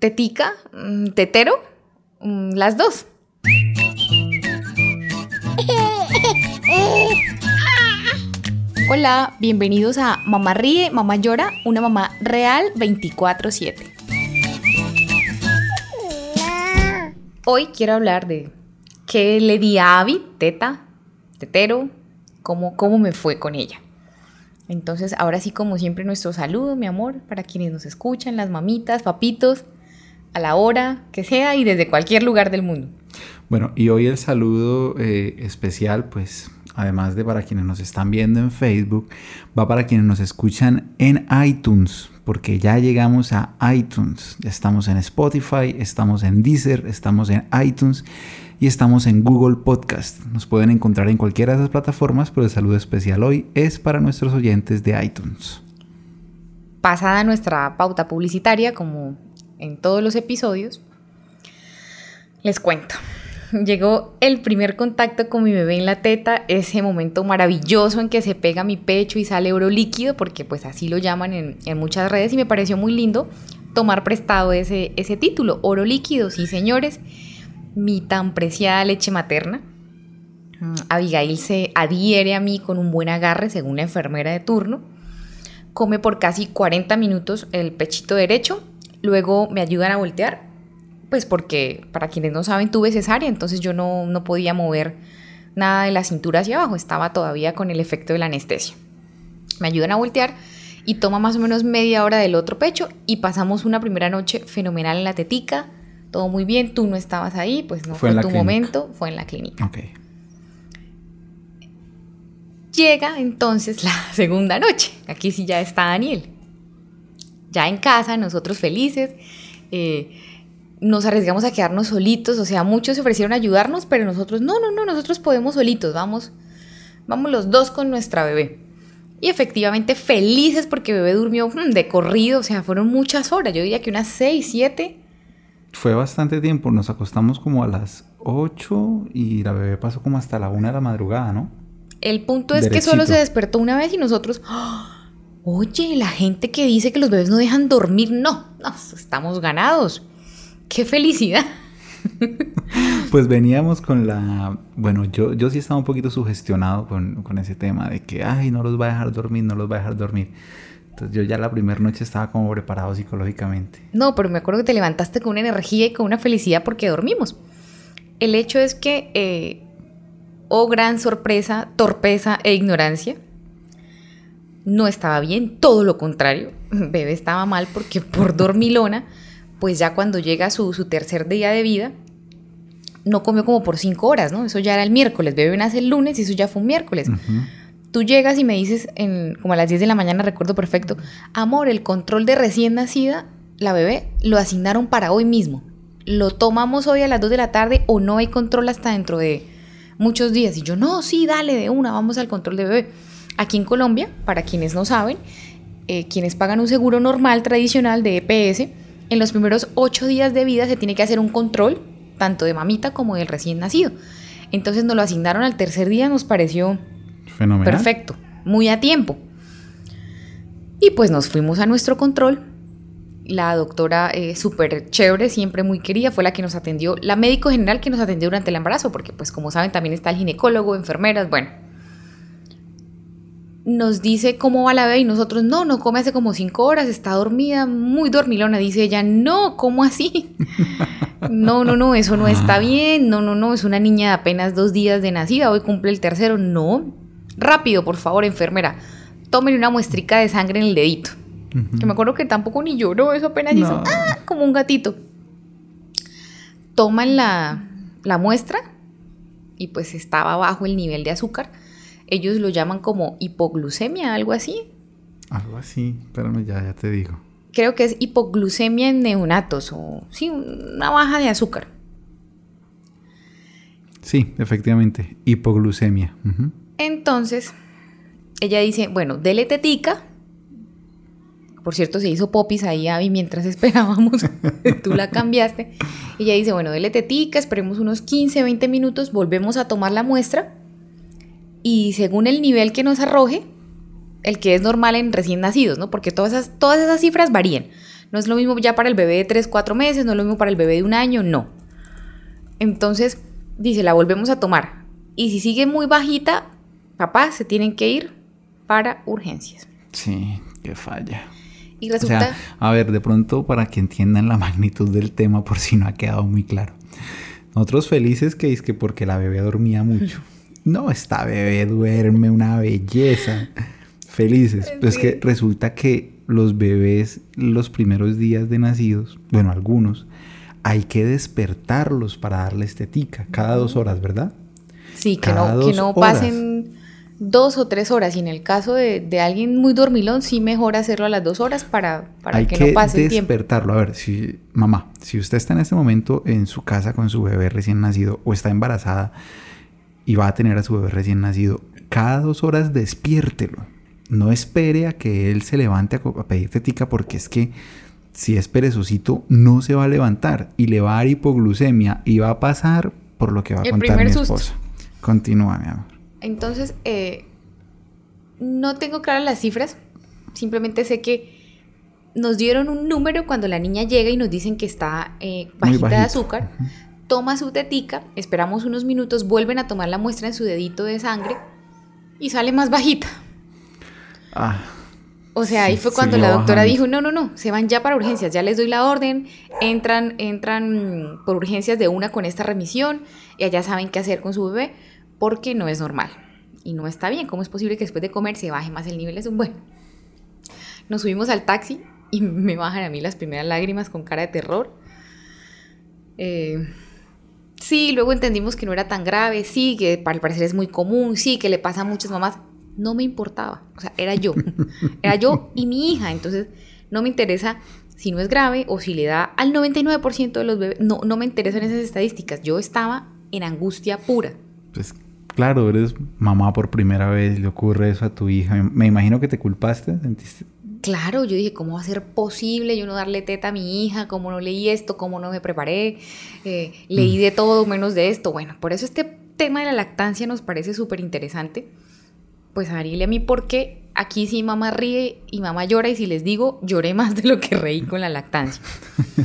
tetica, mm, tetero, mm, las dos. Hola, bienvenidos a Mamá Ríe, Mamá Llora, una mamá real 24/7. Hoy quiero hablar de qué le di a Abby, teta, tetero, cómo, cómo me fue con ella. Entonces, ahora sí, como siempre, nuestro saludo, mi amor, para quienes nos escuchan, las mamitas, papitos, a la hora que sea y desde cualquier lugar del mundo. Bueno, y hoy el saludo eh, especial, pues, además de para quienes nos están viendo en Facebook, va para quienes nos escuchan en iTunes, porque ya llegamos a iTunes. Ya estamos en Spotify, estamos en Deezer, estamos en iTunes y estamos en Google Podcast. Nos pueden encontrar en cualquiera de esas plataformas, pero el saludo especial hoy es para nuestros oyentes de iTunes. Pasada nuestra pauta publicitaria, como en todos los episodios, les cuento. Llegó el primer contacto con mi bebé en la teta, ese momento maravilloso en que se pega mi pecho y sale oro líquido, porque pues así lo llaman en, en muchas redes y me pareció muy lindo tomar prestado ese, ese título, oro líquido, sí señores, mi tan preciada leche materna. Mm, Abigail se adhiere a mí con un buen agarre según la enfermera de turno. Come por casi 40 minutos el pechito derecho Luego me ayudan a voltear, pues porque para quienes no saben tuve cesárea, entonces yo no, no podía mover nada de la cintura hacia abajo, estaba todavía con el efecto de la anestesia. Me ayudan a voltear y toma más o menos media hora del otro pecho y pasamos una primera noche fenomenal en la tetica, todo muy bien, tú no estabas ahí, pues no fue, tu momento, fue en la clínica. Okay. Llega entonces la segunda noche, aquí sí ya está Daniel ya en casa, nosotros felices. Eh, nos arriesgamos a quedarnos solitos, o sea, muchos se ofrecieron a ayudarnos, pero nosotros, no, no, no, nosotros podemos solitos, vamos, vamos los dos con nuestra bebé. Y efectivamente felices porque bebé durmió de corrido, o sea, fueron muchas horas, yo diría que unas 6, 7. Fue bastante tiempo, nos acostamos como a las 8 y la bebé pasó como hasta la 1 de la madrugada, ¿no? El punto es que solo se despertó una vez y nosotros... ¡ah! Oye, la gente que dice que los bebés no dejan dormir, no, estamos ganados. ¡Qué felicidad! Pues veníamos con la... Bueno, yo, yo sí estaba un poquito sugestionado con, con, ese tema de que, ay, no los va a dejar dormir, no los va a dejar dormir. Entonces yo ya la primera noche estaba como preparado psicológicamente. No, pero me acuerdo que te levantaste con una energía y con una felicidad porque dormimos. El hecho es que, eh, oh gran sorpresa, torpeza e ignorancia, no estaba bien, todo lo contrario, bebé estaba mal porque por dormilona, pues ya cuando llega su, su tercer día de vida, no comió como por cinco horas, ¿no? Eso ya era el miércoles, bebé nace el lunes y eso ya fue un miércoles. Tú llegas y me dices, en, como a las 10 de la mañana, recuerdo perfecto, amor, el control de recién nacida, la bebé, lo asignaron para hoy mismo. Lo tomamos hoy a las 2 de la tarde o no hay control hasta dentro de muchos días. Y yo, no, sí, dale de una, vamos al control de bebé. Aquí en Colombia, para quienes no saben, eh, quienes pagan un seguro normal tradicional de EPS, en los primeros ocho días de vida se tiene que hacer un control, tanto de mamita como del recién nacido. Entonces nos lo asignaron al tercer día, nos pareció perfecto, muy a tiempo. Y pues nos fuimos a nuestro control. La doctora eh, súper chévere, siempre muy querida, fue la que nos atendió, la médico general que nos atendió durante el embarazo, porque pues como saben también está el ginecólogo, enfermeras, bueno, nos dice cómo va la bebé y nosotros, no, no come hace como cinco horas, está dormida, muy dormilona. Dice ella, no, ¿cómo así? no, no, no, eso no está bien, no, no, no, es una niña de apenas dos días de nacida, hoy cumple el tercero. No, rápido, por favor, enfermera, tómele una muestrica de sangre en el dedito. Que me acuerdo que tampoco ni lloró, eso apenas hizo, ah, como un gatito. Toman la, la muestra y pues estaba bajo el nivel de azúcar ellos lo llaman como hipoglucemia, algo así. Algo así, espérame, ya, ya te digo. Creo que es hipoglucemia en neonatos o sí, una baja de azúcar. Sí, efectivamente, hipoglucemia. Entonces, ella dice, bueno, dele tetica. Por cierto, se hizo popis ahí, Abby, mientras esperábamos. Tú la cambiaste. Ella dice, bueno, dele tetica, esperemos unos 15, 20 minutos, volvemos a tomar la muestra y según el nivel que nos arroje, el que es normal en recién nacidos, ¿no? Porque todas esas, todas esas cifras varían. No es lo mismo ya para el bebé de 3, 4 meses, no es lo mismo para el bebé de un año, no. Entonces, dice, la volvemos a tomar. Y si sigue muy bajita, papá, se tienen que ir para urgencias. Sí, qué falla. Y resulta... a ver, de pronto para que entiendan la magnitud del tema, por si no ha quedado muy claro. Nosotros felices que es que porque la bebé dormía mucho. No, esta bebé duerme una belleza. Felices. Pues que resulta que los bebés los primeros días de nacidos, bueno, algunos, hay que despertarlos para darle estetica cada dos horas, ¿verdad? Sí, que no, que no pasen dos o tres horas. Y en el caso de, alguien muy dormilón, sí mejor hacerlo a las dos horas para, para que, no pase el tiempo. despertarlo. A ver, si, mamá, si usted está en este momento en su casa con su bebé recién nacido o está embarazada y va a tener a su bebé recién nacido, cada dos horas despiértelo. No espere a que él se levante a, pedir tetica porque es que si es perezosito no se va a levantar y le va a dar hipoglucemia y va a pasar por lo que va a contar mi esposa. Continúa, mi amor. Entonces, eh, no tengo claras las cifras, simplemente sé que nos dieron un número cuando la niña llega y nos dicen que está eh, bajita de azúcar, toma su tetica, esperamos unos minutos, vuelven a tomar la muestra en su dedito de sangre y sale más bajita. Ah. O sea, ahí fue cuando la doctora dijo, no, no, no, se van ya para urgencias, ya les doy la orden, entran, entran por urgencias de una con esta remisión, y allá saben qué hacer con su bebé porque no es normal y no está bien. ¿Cómo es posible que después de comer se baje más el nivel? Es un bueno. Nos subimos al taxi y me bajan a mí las primeras lágrimas con cara de terror. Eh, sí, luego entendimos que no era tan grave, sí, que para el parecer es muy común, sí, que le pasa a muchas mamás. No me importaba, o sea, era yo, era yo y mi hija, entonces no me interesa si no es grave o si le da al 99% de los bebés, no, no me interesan esas estadísticas, yo estaba en angustia pura. Pues claro, eres mamá por primera vez, le ocurre eso a tu hija. Me imagino que te culpaste, ¿sentiste? Claro, yo dije, ¿cómo va a ser posible yo no darle teta a mi hija? ¿Cómo no leí esto? ¿Cómo no me preparé? Eh, leí mm. de todo menos de esto. Bueno, por eso este tema de la lactancia nos parece súper interesante. Pues a Ariel y a mí, porque aquí sí mamá ríe y mamá llora y si les digo, lloré más de lo que reí con la lactancia.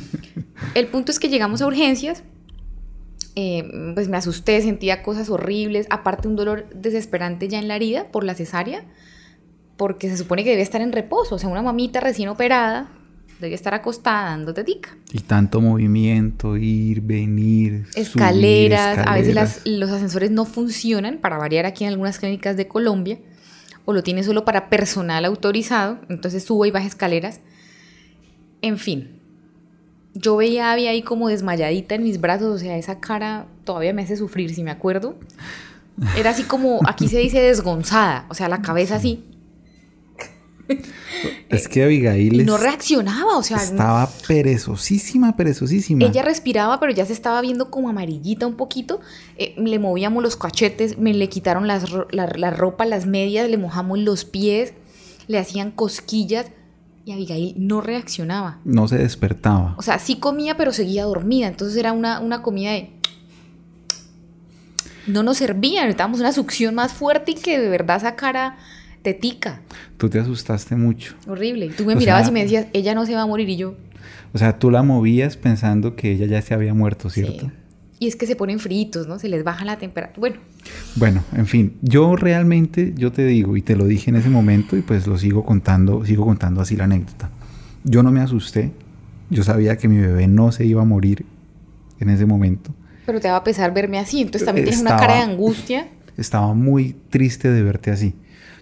El punto es que llegamos a urgencias, eh, pues me asusté, sentía cosas horribles, aparte un dolor desesperante ya en la herida por la cesárea, porque se supone que debe estar en reposo, o sea, una mamita recién operada debe estar acostada dando tetica. Y tanto movimiento, ir, venir, escaleras, a veces los ascensores no funcionan, para variar aquí en algunas clínicas de Colombia, o lo tiene solo para personal autorizado, entonces subo y baja escaleras. En fin, yo veía a Abby ahí como desmayadita en mis brazos, o sea, esa cara todavía me hace sufrir, si me acuerdo. Era así como, aquí se dice desgonzada, o sea, la cabeza así. Es que Abigail no reaccionaba, o sea, estaba perezosísima, perezosísima. Ella respiraba, pero ya se estaba viendo como amarillita un poquito. Eh, le movíamos los cachetes, me le quitaron las, la ropa, las medias, le mojamos los pies, le hacían cosquillas y Abigail no reaccionaba. No se despertaba. O sea, sí comía, pero seguía dormida. Entonces era una, una comida de... No nos servía, necesitábamos una succión más fuerte y que de verdad sacara tetica. Tú te asustaste mucho. Horrible. Tú me mirabas y me decías, ella no se va a morir y yo... O sea, tú la movías pensando que ella ya se había muerto, ¿cierto? Sí. Y es que se ponen fritos, ¿no? Se les baja la temperatura. Bueno. Bueno, en fin, yo realmente, yo te digo, y te lo dije en ese momento, y pues lo sigo contando, sigo contando así la anécdota. Yo no me asusté, yo sabía que mi bebé no se iba a morir en ese momento. Pero te va a pesar verme así, entonces también tienes una cara de angustia. Estaba muy triste de verte así.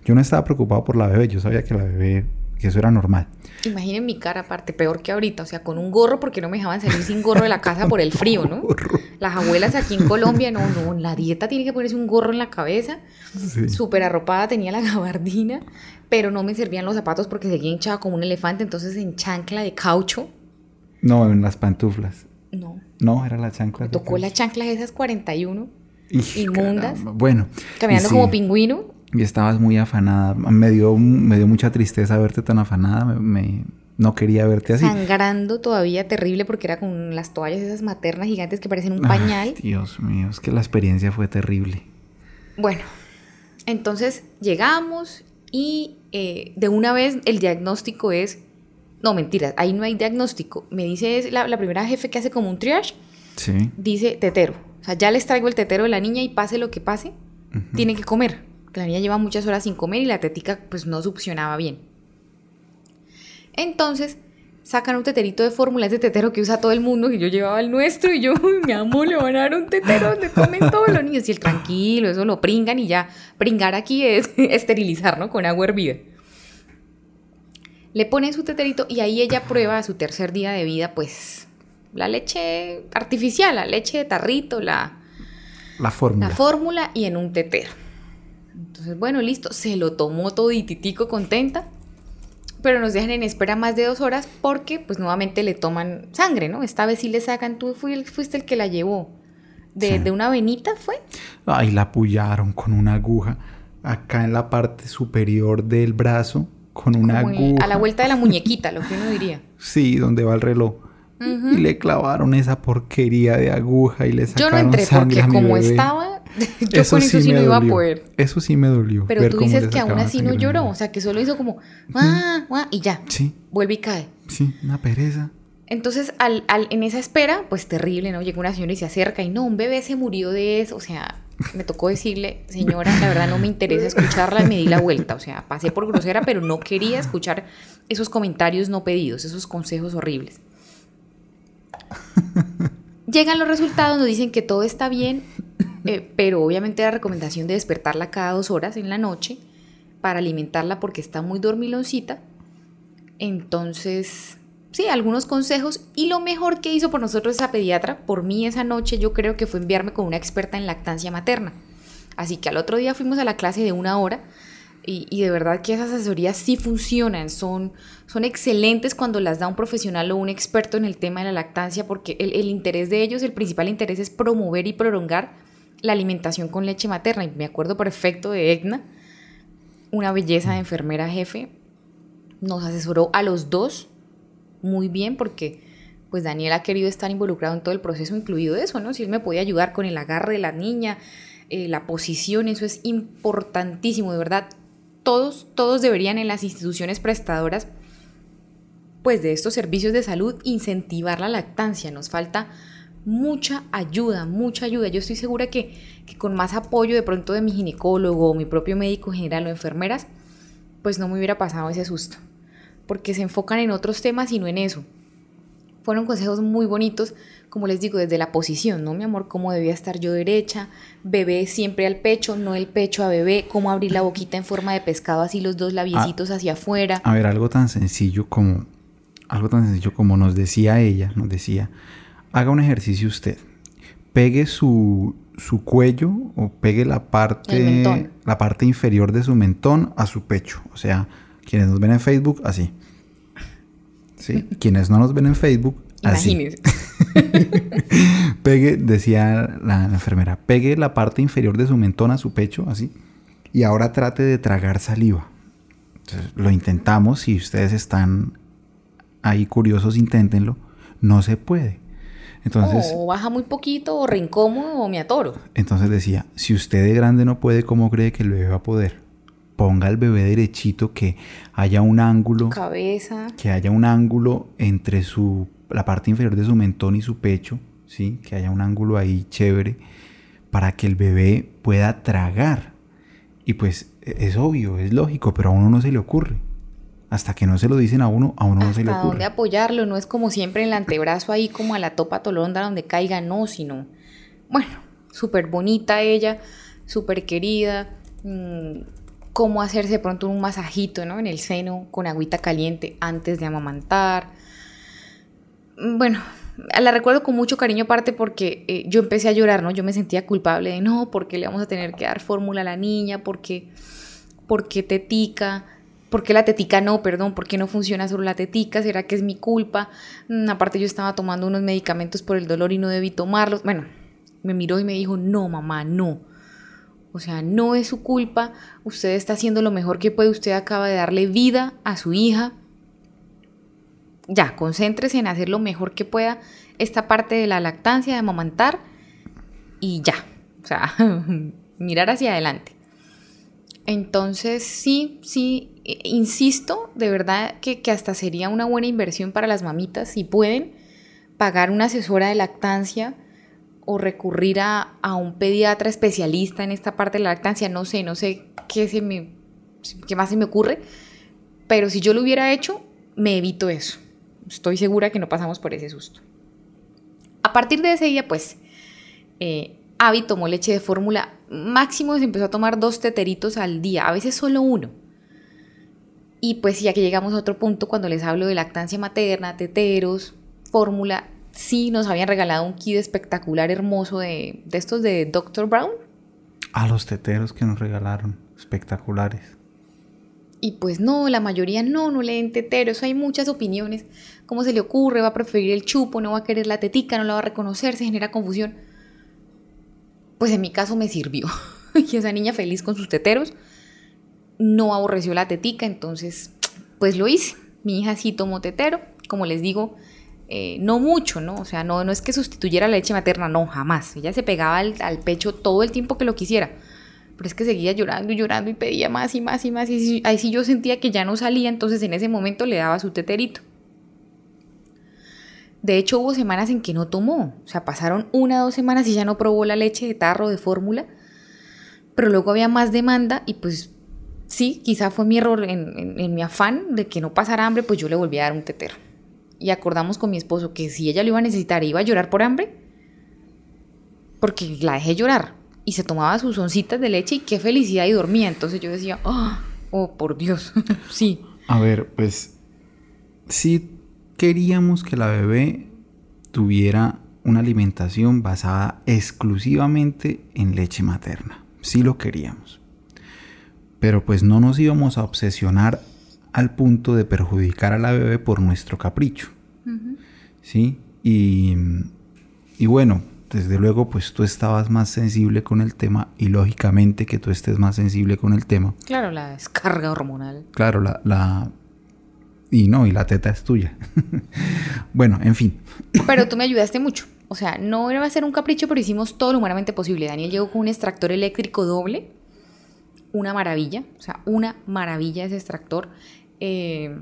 Yo no estaba preocupado por la bebé, yo sabía que la bebé que eso era normal. Imaginen mi cara aparte, peor que ahorita, o sea, con un gorro porque no me dejaban salir sin gorro de la casa por el frío, ¿no? Las abuelas aquí en Colombia, no, no, la dieta tiene que ponerse un gorro en la cabeza, súper arropada tenía la gabardina, pero no me servían los zapatos porque seguía hinchada como un elefante, entonces en chancla de caucho. No, en las pantuflas. No. No, era la chancla. Me tocó las chanclas esas 41, inmundas. Bueno. Caminando como pingüino y estabas muy afanada. Me dio, me dio mucha tristeza verte tan afanada. Me, no quería verte así. Sangrando todavía terrible porque era con las toallas esas maternas gigantes que parecen un pañal. Dios mío, es que la experiencia fue terrible. Bueno, entonces llegamos y eh, de una vez el diagnóstico es No, mentiras, ahí no hay diagnóstico. Me dice la, la primera jefe que hace como un triage, Sí. dice tetero. O sea, ya les traigo el tetero de la niña y pase lo que pase, tiene que comer. Que la niña lleva muchas horas sin comer y la tetica pues no succionaba bien. Entonces, sacan un teterito de fórmula, ese tetero que usa todo el mundo, que yo llevaba el nuestro y yo, mi amor, le van a dar un tetero donde comen todos los niños. Y el tranquilo, eso lo pringan y ya, pringar aquí es esterilizar, ¿no? Con agua hervida. Le ponen su teterito y ahí ella prueba a su tercer día de vida, pues, la leche artificial, la leche de tarrito, la, La fórmula. la fórmula y en un tetero. Entonces, bueno, listo, se lo tomó todititico contenta, pero nos dejan en espera más de dos horas porque pues nuevamente le toman sangre, ¿no? Esta vez sí le sacan, tú fui- fuiste el que la llevó. De, Sí. de una venita fue. Ay, la apoyaron con una aguja acá en la parte superior del brazo con una como el- aguja. a la vuelta de la muñequita, lo que uno diría. Sí, donde va el reloj. Y le clavaron esa porquería de aguja y le Yo sacaron no entré sangre porque como bebé. estaba, yo con eso sí me no iba a dolió. poder. Eso sí me dolió. Pero tú dices que aún así no lloró, o sea, que solo hizo como, "Ah, ah", y ya, Sí, vuelve y cae. sí, una pereza. Entonces, al, al- en esa espera, pues terrible, ¿no? Llega una señora y se acerca y no, un bebé se murió de eso. O sea, me tocó decirle, señora, la verdad no me interesa escucharla y me di la vuelta. O sea, pasé por grosera, pero no quería escuchar esos comentarios no pedidos, esos consejos horribles. Llegan los resultados, nos dicen que todo está bien, eh, pero obviamente la recomendación de despertarla cada dos horas en la noche para alimentarla porque está muy dormiloncita. Entonces, sí, algunos consejos. Y lo mejor que hizo por nosotros esa pediatra, por mí esa noche, yo creo que fue enviarme con una experta en lactancia materna. Así que al otro día fuimos a la clase de una hora. Y, y de verdad que esas asesorías sí funcionan, son, son excelentes cuando las da un profesional o un experto en el tema de la lactancia, porque el, interés de ellos, el principal interés es promover y prolongar la alimentación con leche materna. Y me acuerdo perfecto de Egna, una belleza de enfermera jefe, nos asesoró a los dos muy bien porque pues Daniel ha querido estar involucrado en todo el proceso, incluido eso, ¿no? Si él me podía ayudar con el agarre de la niña, eh, la posición, eso es importantísimo, de verdad. Todos, todos deberían en las instituciones prestadoras pues de estos servicios de salud incentivar la lactancia. Nos falta mucha ayuda, mucha ayuda. Yo estoy segura que, que con más apoyo de pronto de mi ginecólogo o mi propio médico general o enfermeras, pues no me hubiera pasado ese susto. Porque se enfocan en otros temas y no en eso. Fueron consejos muy bonitos, como les digo, desde la posición, ¿no, mi amor? Cómo debía estar yo derecha, bebé siempre al pecho, no el pecho a bebé, cómo abrir la boquita en forma de pescado, así los dos labiecitos hacia afuera. A ver, algo tan sencillo como algo tan sencillo como nos decía ella, nos decía, haga un ejercicio usted. Pegue su, su cuello o pegue la parte la parte inferior de su mentón a su pecho, o sea, quienes nos ven en Facebook así. ¿Sí? Quienes no nos ven en Facebook así. Pegue, decía la, la enfermera, pegue la parte inferior de su mentón a su pecho, así. Y ahora trate de tragar saliva. Entonces, lo intentamos. Si ustedes están ahí curiosos, inténtenlo. No se puede. Entonces, o baja muy poquito, o reincómodo, o me atoro. entonces decía, si usted de grande no puede, ¿cómo cree que el bebé va a poder? Ponga al bebé derechito, que haya un ángulo Cabeza. que haya un ángulo entre su la parte inferior de su mentón y su pecho, ¿sí? Que haya un ángulo ahí chévere para que el bebé pueda tragar. Y pues e- es obvio, es lógico, pero a uno no se le ocurre. Hasta que no se lo dicen a uno, a uno no se le Hasta dónde ocurre. apoyarlo, no es como siempre en el antebrazo ahí como a la topa tolonda donde caiga, no, sino, bueno, súper bonita ella, súper querida, mm, cómo hacerse pronto un masajito, ¿no? En el seno con agüita caliente antes de amamantar. Mm, Bueno, la recuerdo con mucho cariño aparte porque eh, yo empecé a llorar, ¿no? Yo me sentía culpable de, no, porque le vamos a tener que dar fórmula a la niña, porque, porque tetica, ¿Por qué la tetica no? Perdón, ¿por qué no funciona solo la tetica? ¿Será que es mi culpa? Mm, aparte yo estaba tomando unos medicamentos por el dolor y no debí tomarlos. Bueno, me miró y me dijo, no, mamá, no. O sea, no es su culpa. Usted está haciendo lo mejor que puede. Usted acaba de darle vida a su hija. Ya, concéntrese en hacer lo mejor que pueda esta parte de la lactancia, de amamantar y ya. O sea, mirar hacia adelante. Entonces, sí, sí, eh, insisto, de verdad que, que, hasta sería una buena inversión para las mamitas si pueden pagar una asesora de lactancia o recurrir a, a, un pediatra especialista en esta parte de la lactancia. No sé, no sé qué, se me, qué más se me ocurre, pero si yo lo hubiera hecho, me evito eso. Estoy segura que no pasamos por ese susto. A partir de ese día, pues, eh, Abby tomó leche de fórmula. Máximo se empezó a tomar dos teteritos al día, a veces solo uno. Y pues ya que llegamos a otro punto, cuando les hablo de lactancia materna, teteros, fórmula, sí nos habían regalado un kit espectacular, hermoso de, de estos de Dr. Brown. A los teteros que nos regalaron, espectaculares. Y pues no, la mayoría no, no leen teteros, hay muchas opiniones. ¿Cómo se le ocurre? ¿Va a preferir el chupo? ¿No va a querer la tetica? ¿No la va a reconocer? Se genera confusión. Pues en mi caso me sirvió. y esa niña feliz con sus teteros no aborreció la tetica, entonces pues lo hice. Mi hija sí tomó tetero, como les digo, eh, no mucho, ¿no? O sea, no, no es que sustituyera la leche materna, no, jamás. Ella se pegaba al, al, pecho todo el tiempo que lo quisiera. Pero es que seguía llorando y llorando y pedía más y más y más. Y ahí sí yo sentía que ya no salía, entonces en ese momento le daba su teterito. De hecho, hubo semanas en que no tomó. O sea, pasaron una o dos semanas y ya no probó la leche de tarro de fórmula. Pero luego había más demanda y pues sí, quizá fue mi error en, mi afán de que no pasara hambre, pues yo le volví a dar un tetero y acordamos con mi esposo que si ella lo iba a necesitar iba a llorar por hambre, porque la dejé llorar y se tomaba sus oncitas de leche y qué felicidad y dormía. Entonces yo decía, oh, oh por Dios, sí. A ver, pues sí queríamos que la bebé tuviera una alimentación basada exclusivamente en leche materna. Sí lo queríamos. Pero pues no nos íbamos a obsesionar al punto de perjudicar a la bebé por nuestro capricho. Uh -huh. ¿Sí? Y, y, bueno, desde luego, pues tú estabas más sensible con el tema y lógicamente que tú estés más sensible con el tema. Claro, la descarga hormonal. Claro, la... la y no, y la teta es tuya. bueno, en fin. Pero tú me ayudaste mucho. O sea, no iba a ser un capricho, pero hicimos todo lo humanamente posible. Daniel llegó con un extractor eléctrico doble. Una maravilla. O sea, una maravilla ese extractor eh,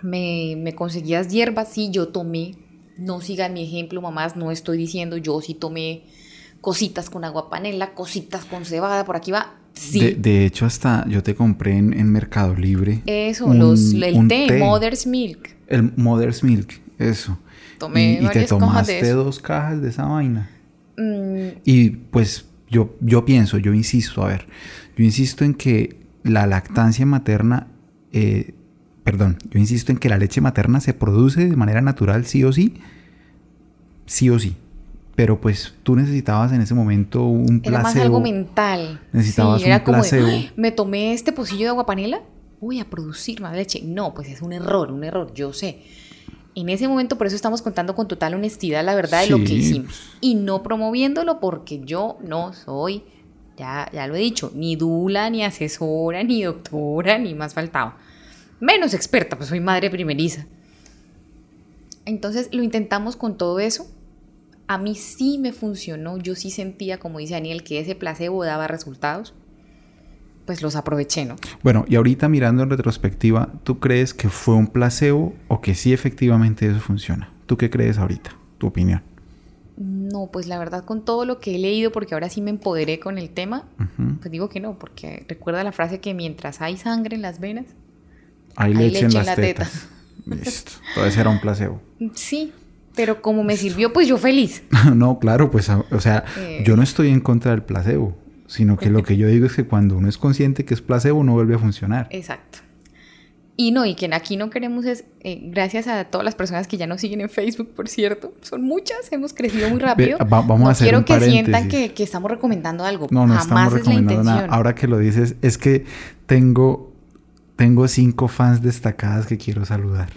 me, me, conseguías hierbas, sí, yo tomé, no sigan mi ejemplo, mamás, no estoy diciendo, yo sí tomé cositas con agua panela, cositas con cebada, por aquí va. Sí. De, de hecho, hasta yo te compré en, en Mercado Libre. Eso, un, los, el té, té, Mother's Milk. El Mother's Milk, eso. Tomé y, y te tomaste de dos cajas de esa vaina. Mm. Y pues yo, yo pienso, yo insisto, a ver, yo insisto en que la lactancia materna eh, perdón, yo insisto en que la leche materna se produce de manera natural sí o sí, sí o sí. Pero pues tú necesitabas en ese momento un placebo. Era más algo mental. Necesitabas sí, era un placebo. Como, me tomé este pocillo de agua panela, voy a producir más leche. No, pues es un error, un error, yo sé. En ese momento, por eso estamos contando con total honestidad la verdad de Sí. lo que hicimos. Y no promoviéndolo porque yo no soy, ya, ya lo he dicho, ni dula, ni asesora, ni doctora, ni más faltaba. Menos experta, pues soy madre primeriza. Entonces lo intentamos con todo eso. A mí sí me funcionó. Yo sí sentía, como dice Daniel, que ese placebo daba resultados. Pues los aproveché, ¿no? Bueno, y ahorita mirando en retrospectiva, ¿tú crees que fue un placebo o que sí efectivamente eso funciona? ¿Tú qué crees ahorita? Tu opinión. No, pues la verdad con todo lo que he leído, porque ahora sí me empoderé con el tema, pues digo que no, porque recuerda la frase que mientras hay sangre en las venas, Hay Hay leche, en las la tetas. Listo. Entonces era un placebo. sí, pero como me sirvió, pues yo feliz. no, claro, pues, a- o sea, Eh. yo no estoy en contra del placebo, sino que lo que yo digo es que cuando uno es consciente que es placebo, no vuelve a funcionar. Exacto. Y no, y que aquí no queremos es, eh, gracias a todas las personas que ya nos siguen en Facebook, por cierto, son muchas, hemos crecido muy rápido. va- vamos no a hacer quiero un que sientan que, que estamos recomendando algo. No, no Jamás estamos es la recomendando intención. nada. Ahora que lo dices, es que tengo, tengo cinco fans destacadas que quiero saludar.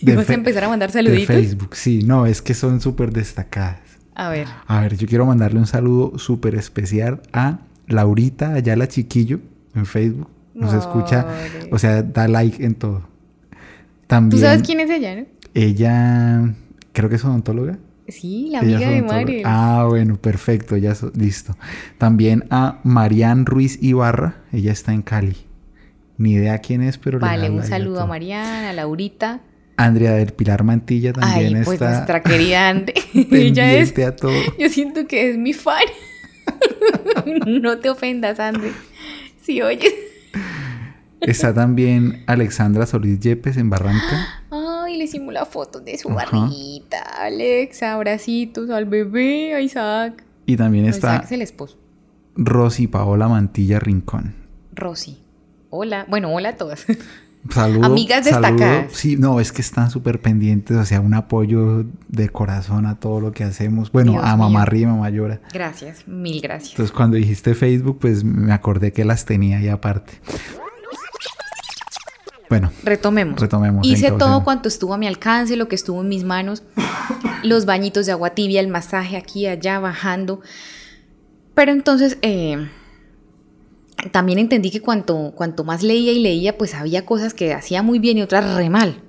¿Y vas a fe- empezar a mandar De saluditos? Facebook, sí, no, es que son súper destacadas. A ver. A ver, yo quiero mandarle un saludo súper especial a Laurita Ayala Chiquillo en Facebook. Nos escucha, o sea, da like en todo. También ¿Tú sabes quién es ella, no? ella, creo que es odontóloga. Sí, la amiga de Mariel. Ah, bueno, perfecto, ya so- listo. También a Marian Ruiz Ibarra, ella está en Cali. Ni idea quién es, pero le vale, un saludo a todo. Mariana, a Laurita. Andrea del Pilar Mantilla también Ay, pues está nuestra querida Ande. Ella es. pendiente a todo. Yo siento que es mi fan. no te ofendas, Ande. Si oyes. Está también Alexandra Solís Yepes en Barranca. Ay, le hicimos la foto de su Ajá. barriguita. Alexa, abracitos al bebé, a Isaac. Y también No, está Isaac es el esposo. Rosy Paola Mantilla Rincón. Rosy. Hola. Bueno, hola a todas. Saludo, Amigas destacadas. Sí, no, es que están súper pendientes, o sea, un apoyo de corazón a todo lo que hacemos. Bueno, Dios a Mamá y Mamá Llora. Gracias, mil gracias. Entonces, cuando dijiste Facebook, pues me acordé que las tenía ahí aparte. Bueno, Retomemos. retomemos. Hice entonces. todo cuanto estuvo a mi alcance, lo que estuvo en mis manos. los bañitos de agua tibia, el masaje aquí, allá, bajando. Pero entonces eh, también entendí que cuanto, cuanto más leía y leía, pues había cosas que hacía muy bien y otras re mal.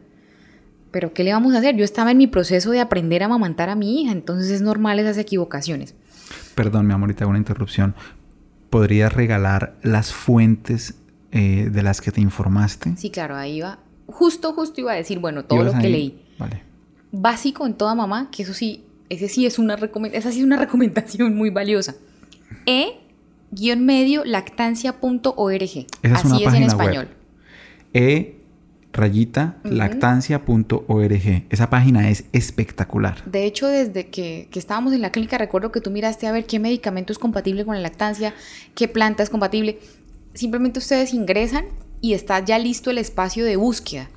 Pero ¿qué le vamos a hacer? Yo estaba en mi proceso de aprender a amamantar a mi hija, entonces es normal esas equivocaciones. Perdón, mi amor, y te hago una interrupción. ¿Podrías regalar las fuentes eh, de las que te informaste? Sí, claro, ahí iba. Justo, justo iba a decir, bueno, todo ¿Ibas lo que ahí? leí. Vale. básico en toda mamá, que eso sí, ese sí es una esa sí es una recomendación muy valiosa. E-medio lactancia.org. Esa es Así una es en español. web. E rayita Ujú. lactancia.org. Esa página es espectacular. De hecho, desde que, que estábamos en la clínica, recuerdo que tú miraste a ver qué medicamento es compatible con la lactancia, qué planta es compatible. Simplemente ustedes ingresan y está ya listo el espacio de búsqueda.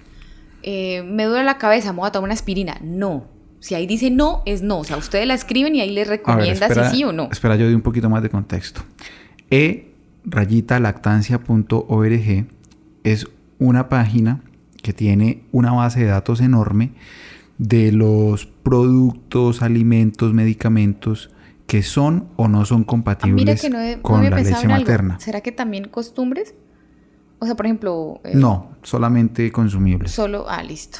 Eh, me duele la cabeza, me voy a tomar una aspirina. No. Si ahí dice no, es no. O sea, ustedes la escriben y ahí les ver, recomienda espera, si sí o no. Espera, yo doy un poquito más de contexto. E rayita lactancia.org es una página que tiene una base de datos enorme de los productos, alimentos, medicamentos que son o no son Ah, mira compatibles que no he, con la leche algo. materna. ¿Será que también costumbres? O sea, por ejemplo... eh, No, solamente consumibles. Solo... Ah, listo.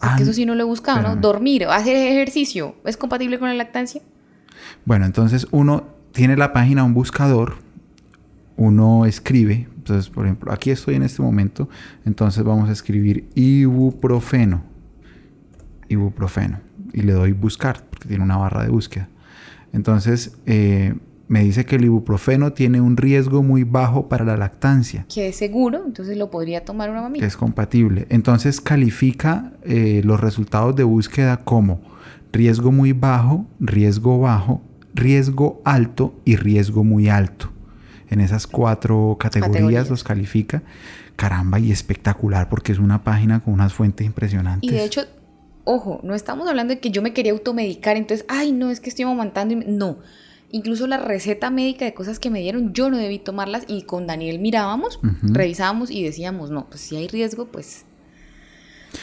Ah, Porque eso sí no lo he buscado, ¿no? Dormir, hacer ejercicio, ¿es compatible con la lactancia? Bueno, entonces uno tiene la página, un buscador, uno escribe, entonces por ejemplo, aquí estoy en este momento, entonces vamos a escribir ibuprofeno, ibuprofeno, y le doy buscar, porque tiene una barra de búsqueda. Entonces eh, me dice que el ibuprofeno tiene un riesgo muy bajo para la lactancia, Que es seguro, entonces lo podría tomar una mamita. es compatible. Entonces califica eh, los resultados de búsqueda como riesgo muy bajo, riesgo bajo, riesgo alto y riesgo muy alto. En esas cuatro categorías, Categorías. los califica. Caramba, y espectacular porque es una página con unas fuentes impresionantes. Y de hecho, ojo, no estamos hablando de que yo me quería automedicar, entonces, ay, no, es que estoy amamantando. y me-". No. Incluso la receta médica de cosas que me dieron, yo no debí tomarlas y con Daniel mirábamos, revisábamos y decíamos, no, pues si hay riesgo, pues...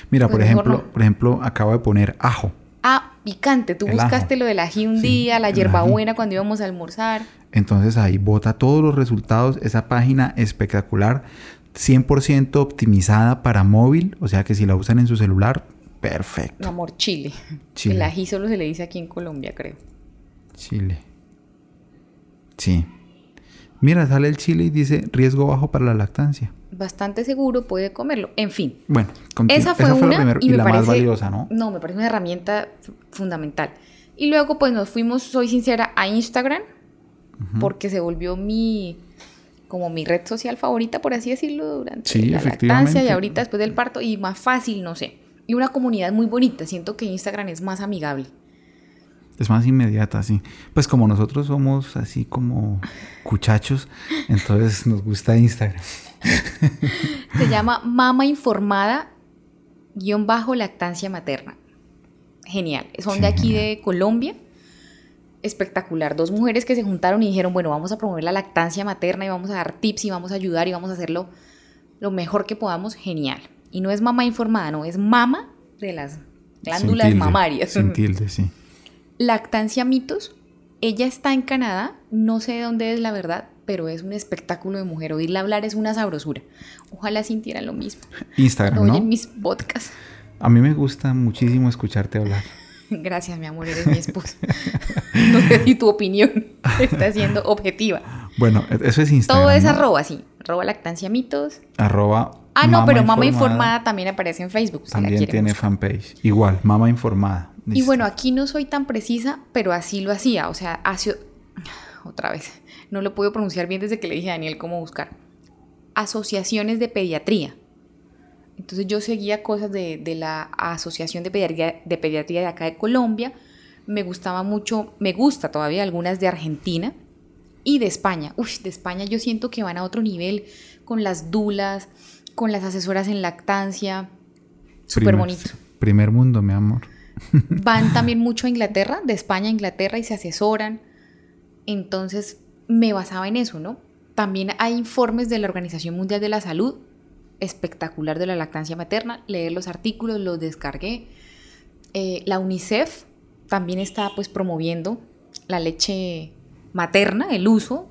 Mira, pues por ejemplo, no. por ejemplo, acabo de poner ajo. Ah, picante, tú El buscaste ajo. lo del ají un Sí, día, la hierbabuena cuando íbamos a almorzar. Entonces ahí bota todos los resultados. Esa página espectacular, 100% optimizada para móvil. O sea que si la usan en su celular, perfecto. No, amor, chile. Chile. El ají solo se le dice aquí en Colombia, creo. Chile. Sí. Mira, sale el chile y dice riesgo bajo para la lactancia. Bastante seguro, puede comerlo. En fin, Bueno, esa fue la una primera y, y, me la parece más valiosa, ¿no? No, me parece una herramienta fundamental. Y luego pues nos fuimos, soy sincera, a Instagram porque se volvió mi como mi red social favorita, por así decirlo, durante Sí, la lactancia y ahorita después del parto y más fácil, no sé. Y una comunidad muy bonita, siento que Instagram es más amigable. Es más inmediata, sí. Pues como nosotros somos así como cuchachos, entonces nos gusta Instagram. Se llama Mama Informada guion bajo lactancia materna. Genial. Son Sí, de aquí genial. de Colombia. Espectacular. Dos mujeres que se juntaron y dijeron, bueno, vamos a promover la lactancia materna y vamos a dar tips y vamos a ayudar y vamos a hacerlo lo mejor que podamos. Genial. Y no es mamá informada, no, es mama de las glándulas Sin tilde, mamarias. Sin tilde, sí. Lactancia mitos. Ella está en Canadá, no sé de dónde es la verdad, pero es un espectáculo de mujer. Oírla hablar es una sabrosura. Ojalá sintieran lo mismo. Instagram, Oyen ¿no? mis podcasts. A mí me gusta muchísimo escucharte hablar. Gracias, mi amor, eres mi esposa. no sé si tu opinión está siendo objetiva. Bueno, e-, eso es Instagram. Todo es arroba, sí. Arroba lactancia mitos. Arroba. Ah, no, pero Mama Informada también aparece en Facebook. también tiene fanpage. Igual, Mama Informada. Y bueno, aquí no soy tan precisa, pero así lo hacía. O sea, hace... Otra vez. No lo puedo pronunciar bien desde que le dije a Daniel cómo buscar. Asociaciones de pediatría. Entonces yo seguía cosas de, la Asociación de Pediatría, de Pediatría de acá de Colombia. Me gustaba mucho, me gusta todavía algunas de Argentina y de España. Uy, de España yo siento que van a otro nivel con las dulas, con las asesoras en lactancia. Súper bonito. Primer mundo, mi amor. Van también mucho a Inglaterra, de España a Inglaterra y se asesoran. Entonces me basaba en eso, ¿no? También hay informes de la Organización Mundial de la Salud espectacular de la lactancia materna, leer los artículos, los descargué. Eh, la UNICEF también está pues promoviendo la leche materna, el uso.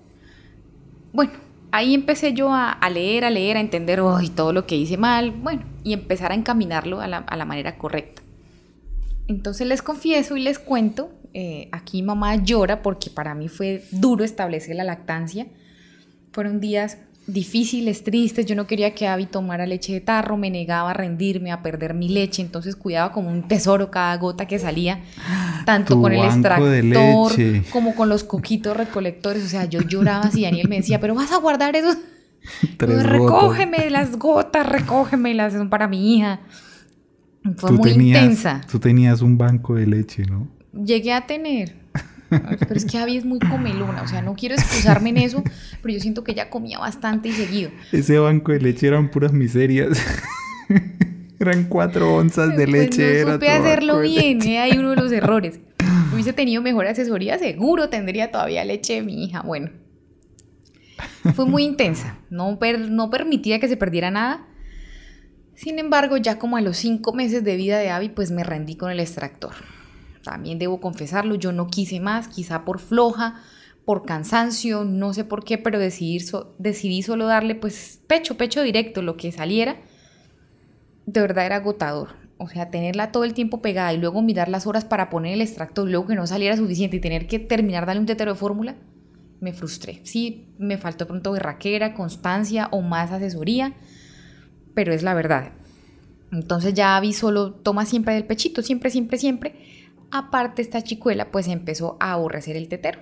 Bueno, ahí empecé yo a, leer, a leer, a entender todo lo que hice mal, bueno, y empezar a encaminarlo a la, manera correcta. Entonces les confieso y les cuento, eh, aquí mamá llora porque para mí fue duro establecer la lactancia. Fueron días difíciles, tristes. Yo no quería que Abby tomara leche de tarro, me negaba a rendirme, a perder mi leche. Entonces cuidaba como un tesoro cada gota que salía, tanto con el extractor como con los coquitos recolectores. O sea, yo lloraba así. Daniel me decía, pero vas a guardar eso. recógeme las gotas, recógeme las son para mi hija. Fue muy intensa. Tú tenías un banco de leche, ¿no? Llegué a tener. Pero es que Abby es muy comelona, o sea, no quiero excusarme en eso, pero yo siento que ella comía bastante y seguido. Ese banco de leche eran puras miserias. eran cuatro onzas de pues leche. No supe hacerlo bien, ¿eh? hay uno de los errores. Hubiese tenido mejor asesoría, seguro tendría todavía leche de mi hija. Bueno, fue muy intensa, no, no permitía que se perdiera nada. Sin embargo, ya como a los cinco meses de vida de Abby, pues me rendí con el extractor también debo confesarlo, yo no quise más, quizá por floja, por cansancio, no sé por qué, pero decidí, solo darle pues pecho, pecho directo, lo que saliera. De verdad era agotador. O sea, tenerla todo el tiempo pegada y luego mirar las horas para poner el extracto y luego que no saliera suficiente y tener que terminar darle un tetero de fórmula, me frustré. Sí, me faltó pronto berraquera, constancia o más asesoría, pero es la verdad. Entonces ya vi solo toma siempre del pechito, siempre, siempre, siempre Aparte, esta chicuela pues empezó a aborrecer el tetero.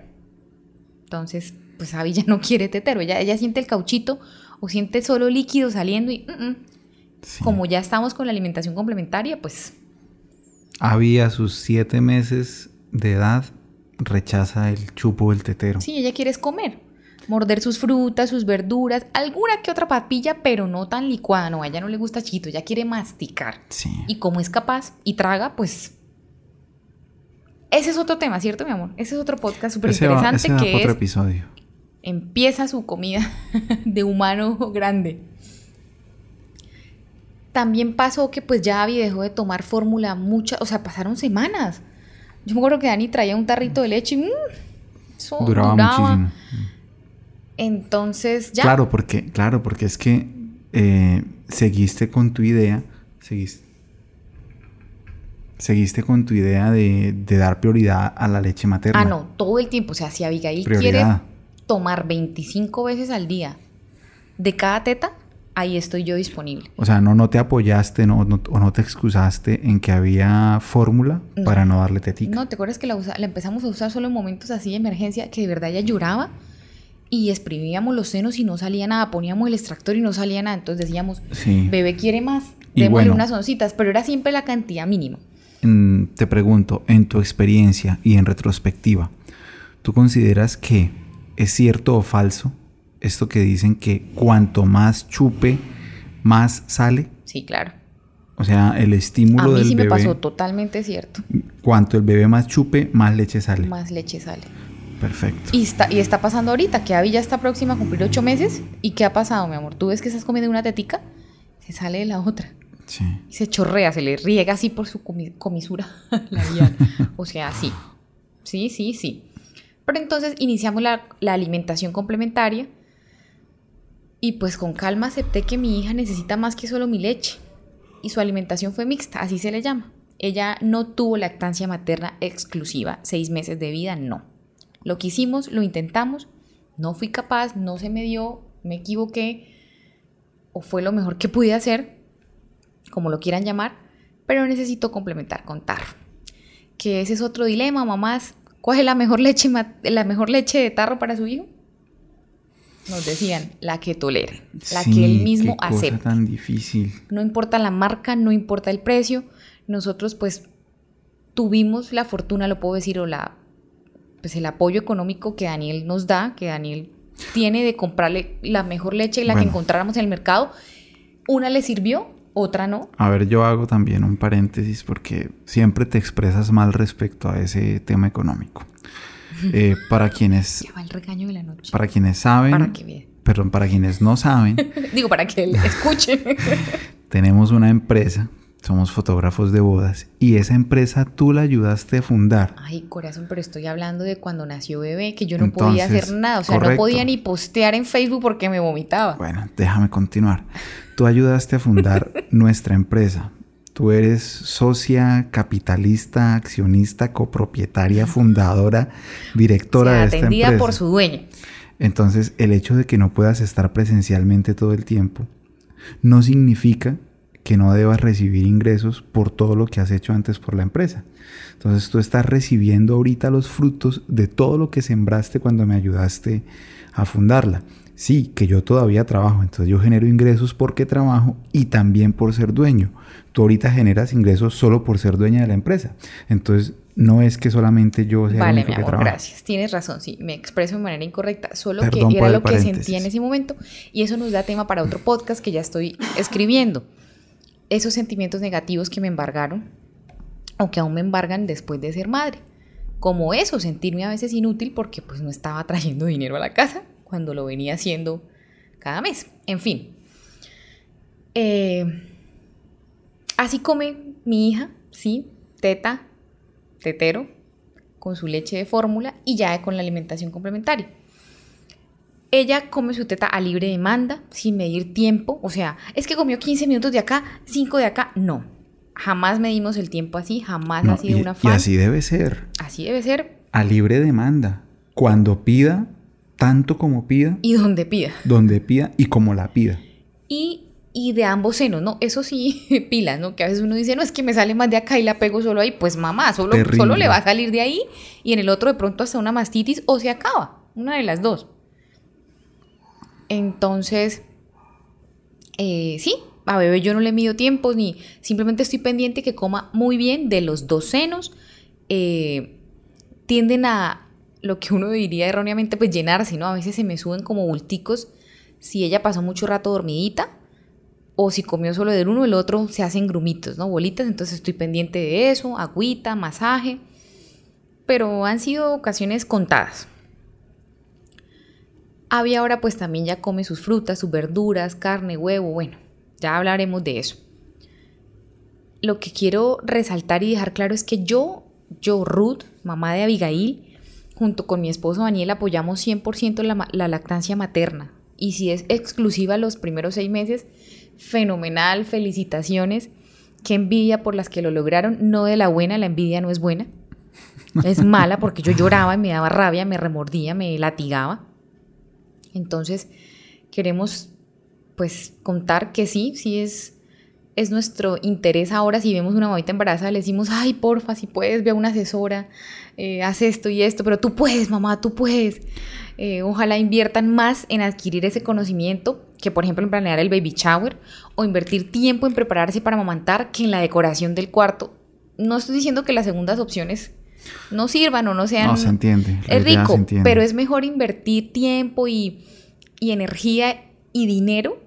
Entonces, pues Abby ya no quiere tetero, ella, ella siente el cauchito o siente solo líquido saliendo y mm, mm. como ya estamos con la alimentación complementaria, pues... Abby a sus siete meses de edad rechaza el chupo del tetero. Sí, ella quiere comer, morder sus frutas, sus verduras, alguna que otra papilla, pero no tan licuada, no, a ella no le gusta chito, ella quiere masticar. Sí. Y como es capaz y traga, pues ese es otro tema, ¿cierto, mi amor? Ese es otro podcast súper interesante que otro episodio. Empieza su comida de humano grande. También pasó que pues ya Abby dejó de tomar fórmula muchas, o sea, pasaron semanas. Yo me acuerdo que Dani traía un tarrito de leche y mmm, duraba, muchísimo. Entonces ya. Claro, porque, claro, porque es que eh, seguiste con tu idea, seguiste seguiste con tu idea de, dar prioridad a la leche materna. Ah, no, todo el tiempo. O sea, si Abigail quiere tomar 25 veces al día de cada teta, ahí estoy yo disponible. O sea, no, no te apoyaste no, o no te excusaste en que había fórmula para no darle tetica. No, ¿te acuerdas que la, la, empezamos a usar solo en momentos así de emergencia que de verdad ella lloraba? Y exprimíamos los senos y no salía nada, poníamos el extractor y no salía nada. Entonces decíamos, bebé quiere más, démosle unas oncitas, pero era siempre la cantidad mínima te pregunto, en tu experiencia y en retrospectiva, ¿tú consideras que es cierto o falso esto que dicen que cuanto más chupe, más sale? Sí, claro. O sea, el estímulo A mí sí me pasó totalmente cierto. Cuanto el bebé más chupe, más leche sale. Más leche sale. Perfecto. Y está, y está pasando ahorita, que Abby ya está próxima a cumplir ocho meses. ¿Y qué ha pasado, mi amor? ¿Tú ves que estás comiendo una tetica? Se sale de la otra. Y se chorrea, se le riega así por su comisura labial. o sea, sí. Sí, sí, sí. Pero entonces iniciamos la, alimentación complementaria y pues con calma acepté que mi hija necesita más que solo mi leche. Y su alimentación fue mixta, así se le llama. Ella no tuvo lactancia materna exclusiva, seis meses de vida, no. Lo que hicimos, lo intentamos, no fui capaz, no se me dio, me equivoqué, o fue lo mejor que pude hacer, como lo quieran llamar, pero necesito complementar con tarro. Que ese es otro dilema, mamás. ¿Cuál es la mejor leche, la mejor leche de tarro para su hijo? Nos decían, la que tolere, la que él mismo qué cosa tan difícil. No importa la marca, no importa el precio. Nosotros pues tuvimos la fortuna, lo puedo decir, o la pues el apoyo económico que Daniel nos da, que Daniel tiene de comprarle la mejor leche y la que encontráramos en el mercado. Una le sirvió, otra no. A ver, yo hago también un paréntesis porque siempre te expresas mal respecto a ese tema económico. Eh, para quienes... el regaño de la noche. Para quienes saben... Para que Perdón, para quienes no saben... Digo, para que escuchen. tenemos una empresa somos fotógrafos de bodas y esa empresa tú la ayudaste a fundar. Ay, corazón, pero estoy hablando de cuando nació bebé, que yo no podía hacer nada, o sea, no podía ni postear en Facebook porque me vomitaba. Bueno, déjame continuar. Tú ayudaste a fundar nuestra empresa. Tú eres socia, capitalista, accionista, copropietaria, fundadora, directora de esta empresa. Atendida por su dueño. Entonces, el hecho de que no puedas estar presencialmente todo el tiempo no significa que no debas recibir ingresos por todo lo que has hecho antes por la empresa. Entonces tú estás recibiendo ahorita los frutos de todo lo que sembraste cuando me ayudaste a fundarla. Sí, que yo todavía trabajo, entonces yo genero ingresos porque trabajo y también por ser dueño. Tú ahorita generas ingresos solo por ser dueña de la empresa. Entonces no es que solamente yo sea vale, mi amor, gracias. Tienes razón, sí, me expreso de manera incorrecta, solo que era lo que sentía en ese momento y eso nos da tema para otro podcast que ya estoy escribiendo esos sentimientos negativos que me embargaron o que aún me embargan después de ser madre. Como eso, sentirme a veces inútil porque pues no estaba trayendo dinero a la casa cuando lo venía haciendo cada mes. En fin. Eh, así come mi hija, sí, teta, tetero, con su leche de fórmula y ya con la alimentación complementaria. Ella come su teta a libre demanda, sin medir tiempo. O sea, es que comió 15 minutos de acá, 5 de acá. No. Jamás medimos el tiempo así, jamás ha sido una fase. Y así debe ser. Así debe ser. A libre demanda. Cuando pida, tanto como pida. Y donde pida. Donde pida y como la pida. Y, y de ambos senos, ¿no? Eso sí, pilas, ¿no? Que a veces uno dice, no, es que me sale más de acá y la pego solo ahí. Pues mamá, solo, solo le va a salir de ahí y en el otro de pronto hasta una mastitis o se acaba. Una de las dos. Entonces, eh, sí, a bebé yo no le mido tiempos ni simplemente estoy pendiente que coma muy bien de los dos senos. Eh, tienden a lo que uno diría erróneamente, pues llenarse, ¿no? A veces se me suben como bulticos si ella pasó mucho rato dormidita o si comió solo del uno, el otro se hacen grumitos, ¿no? Bolitas, entonces estoy pendiente de eso, agüita, masaje, pero han sido ocasiones contadas. Abby ahora pues también ya come sus frutas, sus verduras, carne, huevo, bueno, ya hablaremos de eso. Lo que quiero resaltar y dejar claro es que yo, yo, Ruth, mamá de Abigail, junto con mi esposo Daniel apoyamos 100% la, la lactancia materna. Y si es exclusiva los primeros seis meses, fenomenal, felicitaciones. Qué envidia por las que lo lograron, no de la buena, la envidia no es buena. Es mala porque yo lloraba me daba rabia, me remordía, me latigaba. Entonces, queremos pues contar que sí, sí es, es nuestro interés ahora. Si vemos una mamita embarazada, le decimos, ay, porfa, si puedes, ve a una asesora, eh, haz esto y esto, pero tú puedes, mamá, tú puedes. Eh, ojalá inviertan más en adquirir ese conocimiento que, por ejemplo, en planear el baby shower o invertir tiempo en prepararse para amamantar que en la decoración del cuarto. No estoy diciendo que las segundas opciones no sirvan o no sean... No se entiende. Es rico, pero es mejor invertir tiempo y, y energía y dinero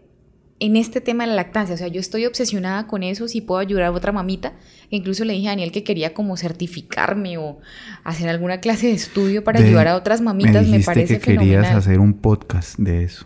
en este tema de la lactancia. O sea, yo estoy obsesionada con eso, si puedo ayudar a otra mamita. Incluso le dije a Daniel que quería como certificarme o hacer alguna clase de estudio para ayudar a otras mamitas. Me, me parece que querías hacer un podcast de eso.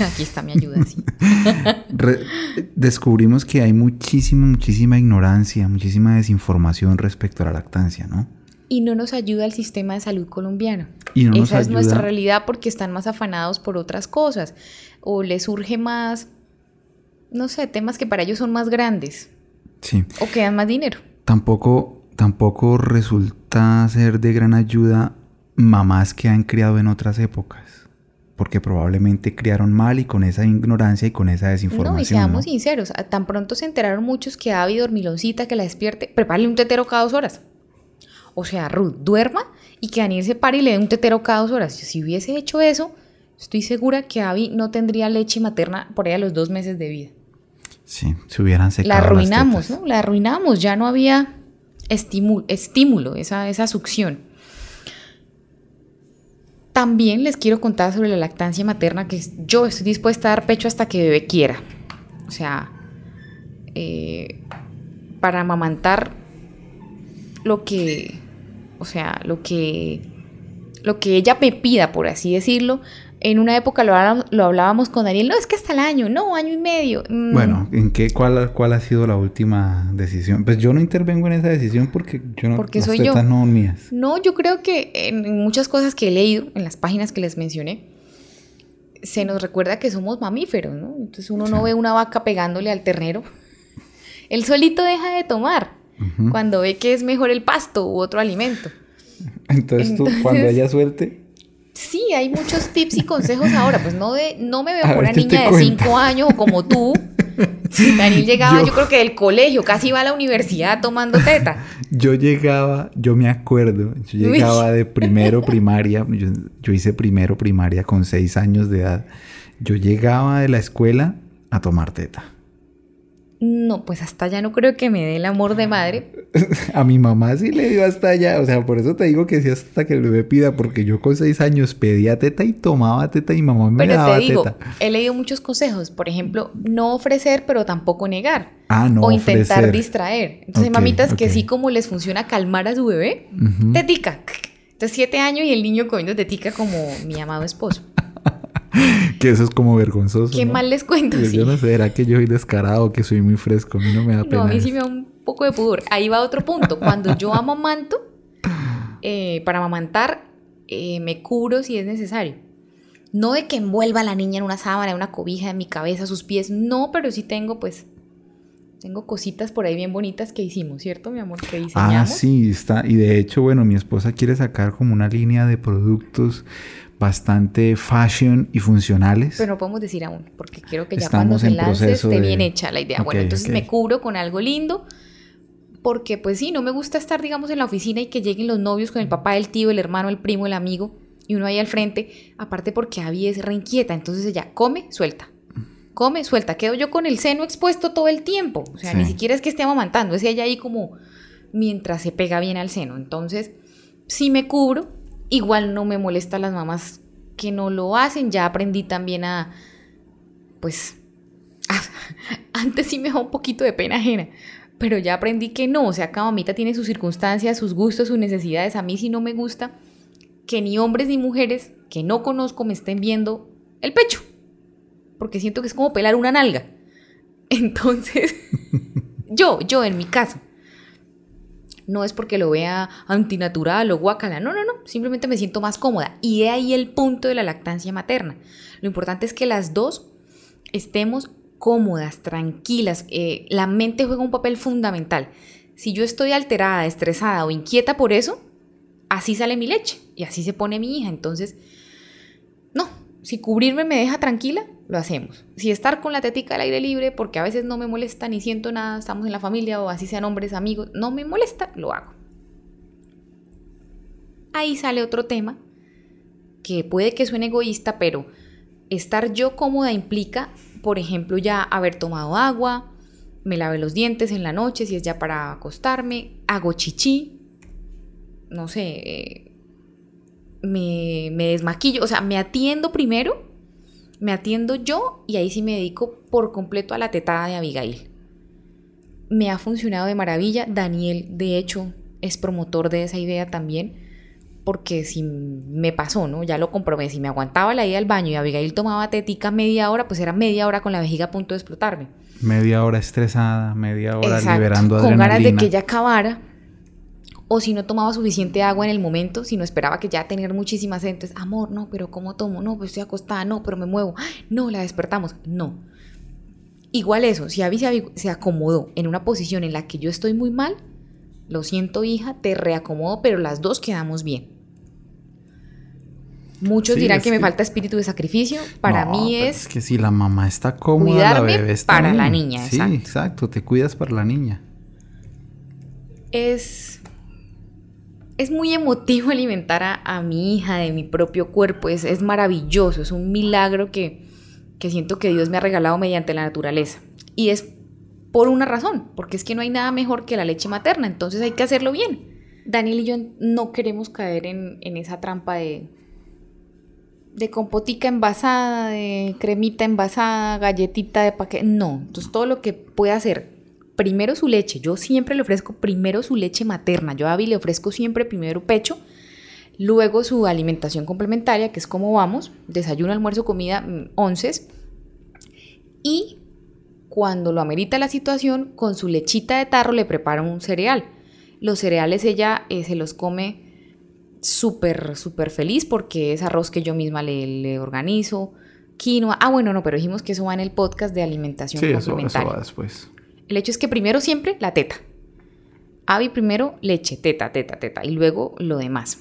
Aquí está mi ayuda, sí. descubrimos que hay muchísima, muchísima ignorancia, muchísima desinformación respecto a la lactancia, ¿no? Y no nos ayuda el sistema de salud colombiano. Esa es nuestra realidad porque están más afanados por otras cosas. O les surge más, no sé, temas que para ellos son más grandes. Sí. O que dan más dinero. Tampoco, tampoco resulta ser de gran ayuda mamás que han criado en otras épocas. Porque probablemente criaron mal y con esa ignorancia y con esa desinformación. No, y seamos sinceros, tan pronto se enteraron muchos que habido dormiloncita que la despierte, prepárale un tetero cada dos horas. O sea, Ruth, duerma y que Daniel se pare y le dé un tetero cada dos horas. Si hubiese hecho eso, estoy segura que Abby no tendría leche materna por ahí a los dos meses de vida. Sí, se hubieran secado. La arruinamos, ¿no? La arruinamos, ya no había estímulo, estímulo esa, esa succión. También les quiero contar sobre la lactancia materna, que yo estoy dispuesta a dar pecho hasta que bebé quiera. O sea, eh, para amamantar lo que, o sea, lo que, lo que ella me pida, por así decirlo. En una época lo, hablábamos con Daniel, no, es que hasta el año, no, año y medio. Mm. Bueno, ¿en qué, cuál, cuál ha sido la última decisión? Pues yo no intervengo en esa decisión porque yo no, porque soy yo. no mías. No, yo creo que en muchas cosas que he leído, en las páginas que les mencioné, se nos recuerda que somos mamíferos, ¿no? Entonces uno no ve una vaca pegándole al ternero. El solito deja de tomar cuando ve que es mejor el pasto u otro alimento. Entonces, tú, cuando ella suelte. Sí, hay muchos tips y consejos ahora. Pues no, de, no me veo como una niña de 5 años o como tú. Daniel llegaba, yo, creo que del colegio, casi iba a la universidad tomando teta. Yo llegaba, yo me acuerdo, yo llegaba de primero primaria, yo, yo, hice primero primaria con 6 años de edad. Yo llegaba de la escuela a tomar teta. No, pues hasta allá no creo que me dé el amor de madre. A mi mamá sí le dio hasta allá. O sea, por eso te digo que sí hasta que el bebé pida, porque yo con seis años pedía teta y tomaba teta y mamá me pero daba te digo, He leído muchos consejos. Por ejemplo, no ofrecer, pero tampoco negar. Ah, no. O intentar distraer. Entonces, mamitas que sí, como les funciona calmar a su bebé, tetica. Entonces, siete años y el niño comiendo tetica como mi amado esposo. que eso es como vergonzoso. Qué mal les cuento. Yo, yo no sé, ¿era que yo soy descarado, que soy muy fresco? A mí no me da pena. No, a mí sí me da un poco de pudor. Ahí va otro punto. Cuando yo amamanto, eh, para amamantar, eh, me cubro si es necesario. No de que envuelva a la niña en una sábana, en una cobija, en mi cabeza, sus pies. No, pero sí tengo, pues, tengo cositas por ahí bien bonitas que hicimos, ¿cierto, mi amor? Que diseñamos. Ah, sí, está. Y de hecho, bueno, mi esposa quiere sacar como una línea de productos bastante fashion y funcionales. Pero no podemos decir aún, porque quiero que ya cuando se lance esté bien hecha la idea. bueno, entonces me cubro con algo lindo, porque pues sí, no me gusta estar, digamos, en la oficina y que lleguen los novios con el papá, el tío, el hermano, el primo, el amigo, y uno ahí al frente, aparte porque Abby es reinquieta, entonces ella come, suelta. Come, suelta. Quedo yo con el seno expuesto todo el tiempo. O sea, ni siquiera es que esté amamantando, es ella ahí como mientras se pega bien al seno. Entonces, sí me cubro, Igual no me molesta las mamás que no lo hacen. Ya aprendí también a, pues, antes sí me da un poquito de pena ajena. Pero ya aprendí que no, o sea, cada mamita tiene sus circunstancias, sus gustos, sus necesidades. A mí sí no me gusta que ni hombres ni mujeres que no conozco me estén viendo el pecho. Porque siento que es como pelar una nalga. Entonces, yo, yo en mi caso, no es porque lo vea antinatural o guacala, no, no, no, simplemente me siento más cómoda. Y de ahí el punto de la lactancia materna. Lo importante es que las dos estemos cómodas, tranquilas. Eh, la mente juega un papel fundamental. Si yo estoy alterada, estresada o inquieta por eso, así sale mi leche y así se pone mi hija. Entonces, no, si cubrirme me deja tranquila, lo hacemos. Si estar con la tetica al aire libre, porque a veces no me molesta ni siento nada, estamos en la familia o así sean hombres, amigos, no me molesta, lo hago. Ahí sale otro tema que puede que suene egoísta, pero estar yo cómoda implica, por ejemplo, ya haber tomado agua, me lave los dientes en la noche si es ya para acostarme, hago chichi, no sé, eh, me, desmaquillo, o sea, me atiendo primero, me atiendo yo y ahí sí me dedico por completo a la tetada de Abigail. Me ha funcionado de maravilla, Daniel de hecho es promotor de esa idea también, porque si me pasó, ¿no? Ya lo comprobé, si me aguantaba la ida al baño y Abigail tomaba tetica media hora, pues era media hora con la vejiga a punto de explotarme. Media hora estresada, media hora liberando adrenalina. Con ganas de que ella acabara o si no tomaba suficiente agua en el momento, si no esperaba que ya tener muchísima sed, entonces, amor, no, pero ¿cómo tomo? No, pues estoy acostada, no, pero me muevo, no, la despertamos, no. igual eso, si Abby se, se acomodó en una posición en la que yo estoy muy mal, lo siento hija, te reacomodo, pero las dos quedamos bien. Muchos Sí, dirán es que me falta espíritu de sacrificio. Para No, mí pero es que si la mamá está cómoda, cuidarme la bebé está para la niña, Sí, exacto. exacto. Te cuidas para la niña. es, es muy emotivo alimentar a, a mi hija de mi propio cuerpo. Es, es maravilloso, es un milagro que, que siento que Dios me ha regalado mediante la naturaleza. Y es por una razón, porque es que no hay nada mejor que la leche materna, entonces hay que hacerlo bien. Daniel y yo no queremos caer en, en esa trampa de, de compotica envasada, de cremita envasada, galletita de paquete. No, entonces todo lo que pueda hacer. Primero su leche. Yo siempre le ofrezco primero su leche materna. Yo a Abby le ofrezco siempre primero pecho. Luego su alimentación complementaria, que es como vamos. Desayuno, almuerzo, comida, mm, onces. Y cuando lo amerita la situación, con su lechita de tarro le preparo un cereal. Los cereales ella eh, se los come súper, súper feliz porque es arroz que yo misma le, le organizo. Quinoa. Ah, bueno, no, pero dijimos que eso va en el podcast de alimentación Sí, eso, eso complementaria. va después. El hecho es que primero siempre la teta. Avi primero leche, teta, teta, teta. Y luego lo demás.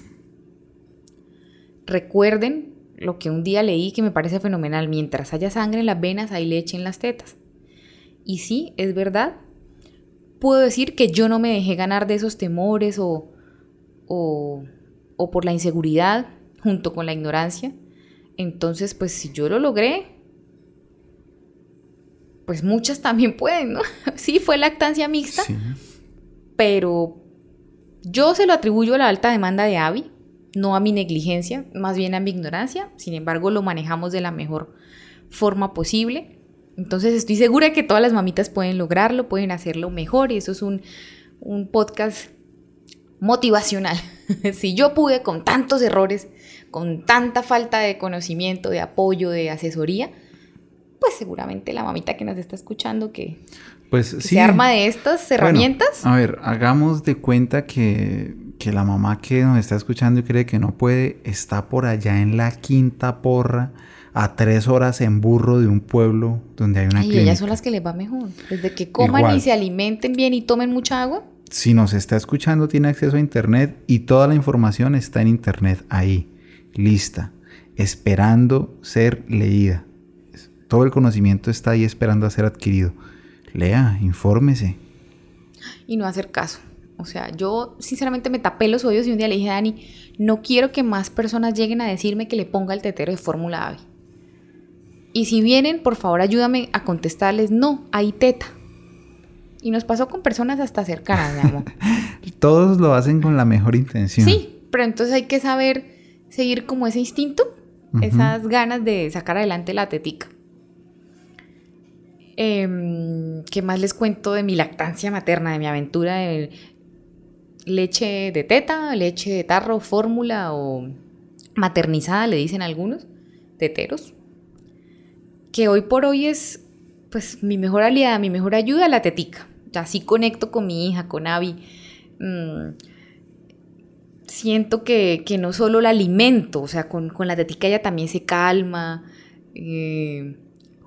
Recuerden lo que un día leí que me parece fenomenal. Mientras haya sangre en las venas, hay leche en las tetas. Y sí, es verdad. Puedo decir que yo no me dejé ganar de esos temores o, o, o por la inseguridad junto con la ignorancia. Entonces, pues si yo lo logré, pues muchas también pueden, ¿no? Sí, fue lactancia mixta, Sí. pero yo se lo atribuyo a la alta demanda de Avi, no a mi negligencia, más bien a mi ignorancia. Sin embargo, lo manejamos de la mejor forma posible. Entonces estoy segura que todas las mamitas pueden lograrlo, pueden hacerlo mejor y eso es un, un podcast motivacional. si yo pude con tantos errores, con tanta falta de conocimiento, de apoyo, de asesoría, pues seguramente la mamita que nos está escuchando que, Pues que sí. se arma de estas Bueno, herramientas. a ver, hagamos de cuenta que, que la mamá que nos está escuchando y cree que no puede está por allá en la quinta porra a tres horas en burro de un pueblo donde hay una y clínica. ellas son las que les va mejor. Desde que coman Igual. y se alimenten bien y tomen mucha agua. Si nos está escuchando tiene acceso a internet y toda la información está en internet ahí, lista, esperando ser leída. Todo el conocimiento está ahí esperando a ser adquirido. Lea, infórmese. y no hacer caso. O sea, yo sinceramente me tapé los oídos y un día le dije a Dani, no quiero que más personas lleguen a decirme que le ponga el tetero de Fórmula Ave. Y si vienen, por favor ayúdame a contestarles, no, hay teta. Y nos pasó con personas hasta cercanas, mi amor. Todos lo hacen con la mejor intención. Sí, pero entonces hay que saber seguir como ese instinto, esas ganas de sacar adelante la tetica. Em, ¿Qué más les cuento de mi lactancia materna, de mi aventura de leche de teta, leche de tarro, fórmula o maternizada, le dicen algunos, teteros? Que hoy por hoy es pues mi mejor aliada, mi mejor ayuda, la tetica. Así conecto con mi hija, con Abby. Mm, siento que, que no solo la alimento, o sea, con, con la tetica ella también se calma, eh,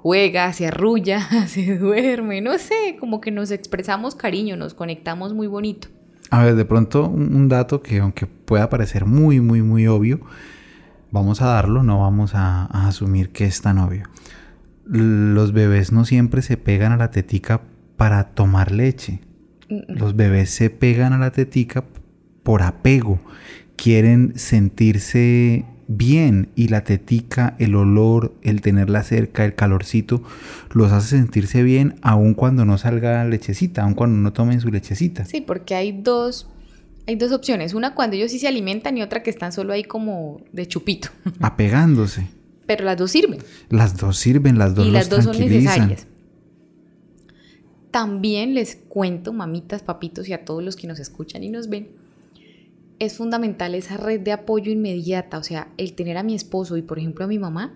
juega, se arrulla, se duerme, no sé, como que nos expresamos cariño, nos conectamos muy bonito. A ver, de pronto un, dato que aunque pueda parecer muy, muy, muy obvio, vamos a darlo, no vamos a, a asumir que es tan obvio. Los bebés no siempre se pegan a la tetica para tomar leche. Los bebés se pegan a la tetica por apego. Quieren sentirse bien y la tetica, el olor, el tenerla cerca, el calorcito, los hace sentirse bien aun cuando no salga lechecita, aun cuando no tomen su lechecita. Sí, porque hay dos, hay dos opciones, una cuando ellos sí se alimentan y otra que están solo ahí como de chupito, apegándose. pero las dos sirven. Las dos sirven, las dos y las dos son necesarias. También les cuento, mamitas, papitos y a todos los que nos escuchan y nos ven, es fundamental esa red de apoyo inmediata, o sea, el tener a mi esposo y por ejemplo a mi mamá,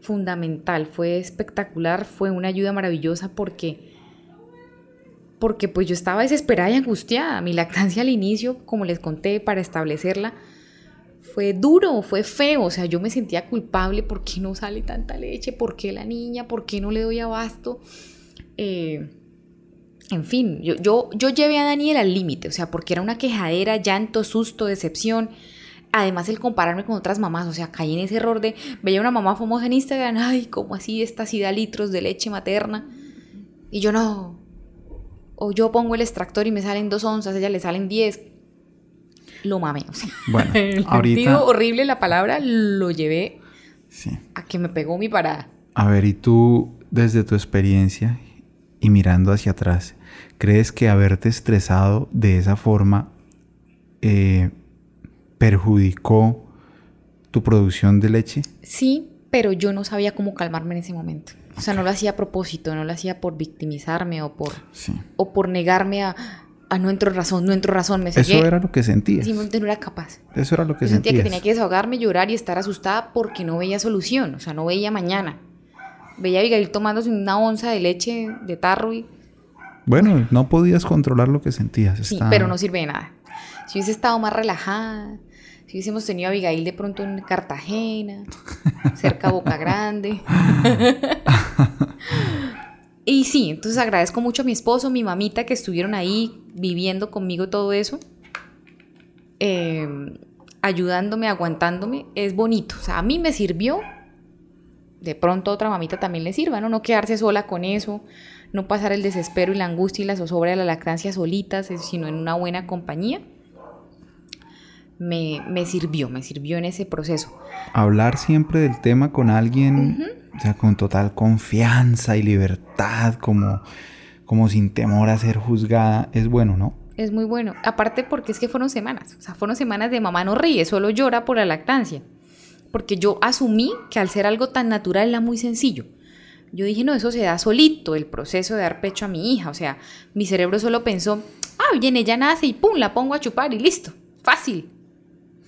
fundamental, fue espectacular, fue una ayuda maravillosa porque porque pues yo estaba desesperada y angustiada, mi lactancia al inicio, como les conté, para establecerla fue duro, fue feo, o sea, yo me sentía culpable, ¿por qué no sale tanta leche? ¿Por qué la niña? ¿Por qué no le doy abasto? eh, en fin, yo, yo, yo llevé a Daniel al límite, o sea, porque era una quejadera, llanto, susto, decepción. Además, el compararme con otras mamás, o sea, caí en ese error de, veía una mamá famosa en Instagram, ay, como así, esta así da litros de leche materna. Y yo no. O yo pongo el extractor y me salen dos onzas, a ella le salen diez. Lo mamé. O sea, Bueno, el ahorita- sentido horrible la palabra lo llevé Sí. a que me pegó mi parada. A ver, y tú, desde tu experiencia y mirando hacia atrás, ¿crees que haberte estresado de esa forma eh, perjudicó tu producción de leche? Sí, pero yo no sabía cómo calmarme en ese momento. O sea, no lo hacía a propósito, no lo hacía por victimizarme o por, Sí. o por negarme a, a no entro en razón, no entro en razón, me. Eso era lo que sentías. Simplemente no era capaz. Eso era lo que Yo sentía que tenía que desahogarme, llorar y estar asustada porque no veía solución, o sea, no veía mañana. Veía a Abigail tomándose una onza de leche de tarro y... Bueno, no podías controlar lo que sentías. Sí, estaba- pero no sirve de nada. Si hubiese estado más relajada, si hubiésemos tenido a Abigail de pronto en Cartagena, cerca a Boca Grande. y sí, entonces agradezco mucho a mi esposo, mi mamita que estuvieron ahí viviendo conmigo todo eso, eh, ayudándome, aguantándome. Es bonito. O sea, a mí me sirvió. De pronto a otra mamita también le sirva, ¿no? No quedarse sola con eso, no pasar el desespero y la angustia y la zozobra de la lactancia solitas, eh, sino en una buena compañía. Me, me sirvió, me sirvió en ese proceso. Hablar siempre del tema con alguien, o sea, con total confianza y libertad, como, como sin temor a ser juzgada, es bueno, ¿no? Es muy bueno. Aparte porque es que fueron semanas. O sea, fueron semanas de mamá no ríe, solo llora por la lactancia. Porque yo asumí que al ser algo tan natural era muy sencillo. Yo dije, no, eso se da solito, el proceso de dar pecho a mi hija. O sea, mi cerebro solo pensó, ah, bien, ella nace y pum, la pongo a chupar y listo. Fácil.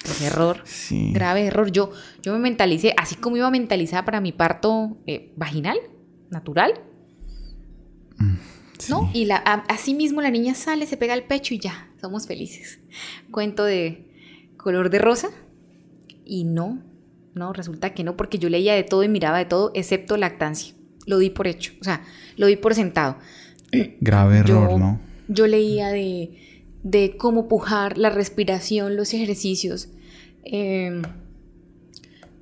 Pues error. Sí. Grave error. Yo, yo me mentalicé, así como iba mentalizada para mi parto eh, vaginal, natural, ¿no? Y la, a- así mismo la niña sale, se pega al pecho y ya, somos felices. Cuento de color de rosa y no, no, resulta que no, porque yo leía de todo y miraba de todo, excepto lactancia. Lo di por hecho, o sea, lo di por sentado. Grave error, ¿no? Yo leía de, de cómo pujar, la respiración, los ejercicios, eh,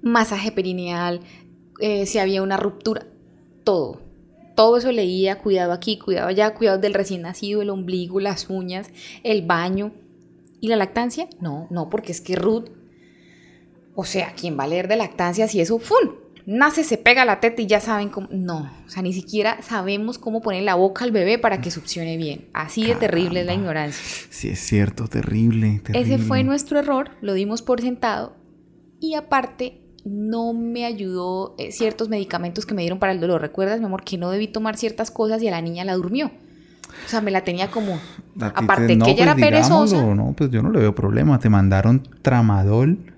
masaje perineal, eh, si había una ruptura, todo. Todo eso leía, cuidado aquí, cuidado allá, cuidado del recién nacido, el ombligo, las uñas, el baño. ¿Y la lactancia? No, no, porque es que Ruth, o sea, ¿quién va a leer de lactancia si eso, ¡fum! Nace, se pega la teta y ya saben cómo. No, o sea, ni siquiera sabemos cómo poner la boca al bebé para que succione bien. Así de terrible es la ignorancia. Sí, es cierto, terrible, terrible. Ese fue nuestro error, lo dimos por sentado y aparte no me ayudó eh, ciertos medicamentos que me dieron para el dolor. ¿Recuerdas, mi amor, que no debí tomar ciertas cosas y a la niña la durmió? O sea, me la tenía como... Aparte te- no, que ella era pues, perezosa, No, pues yo no le veo problema. Te mandaron tramadol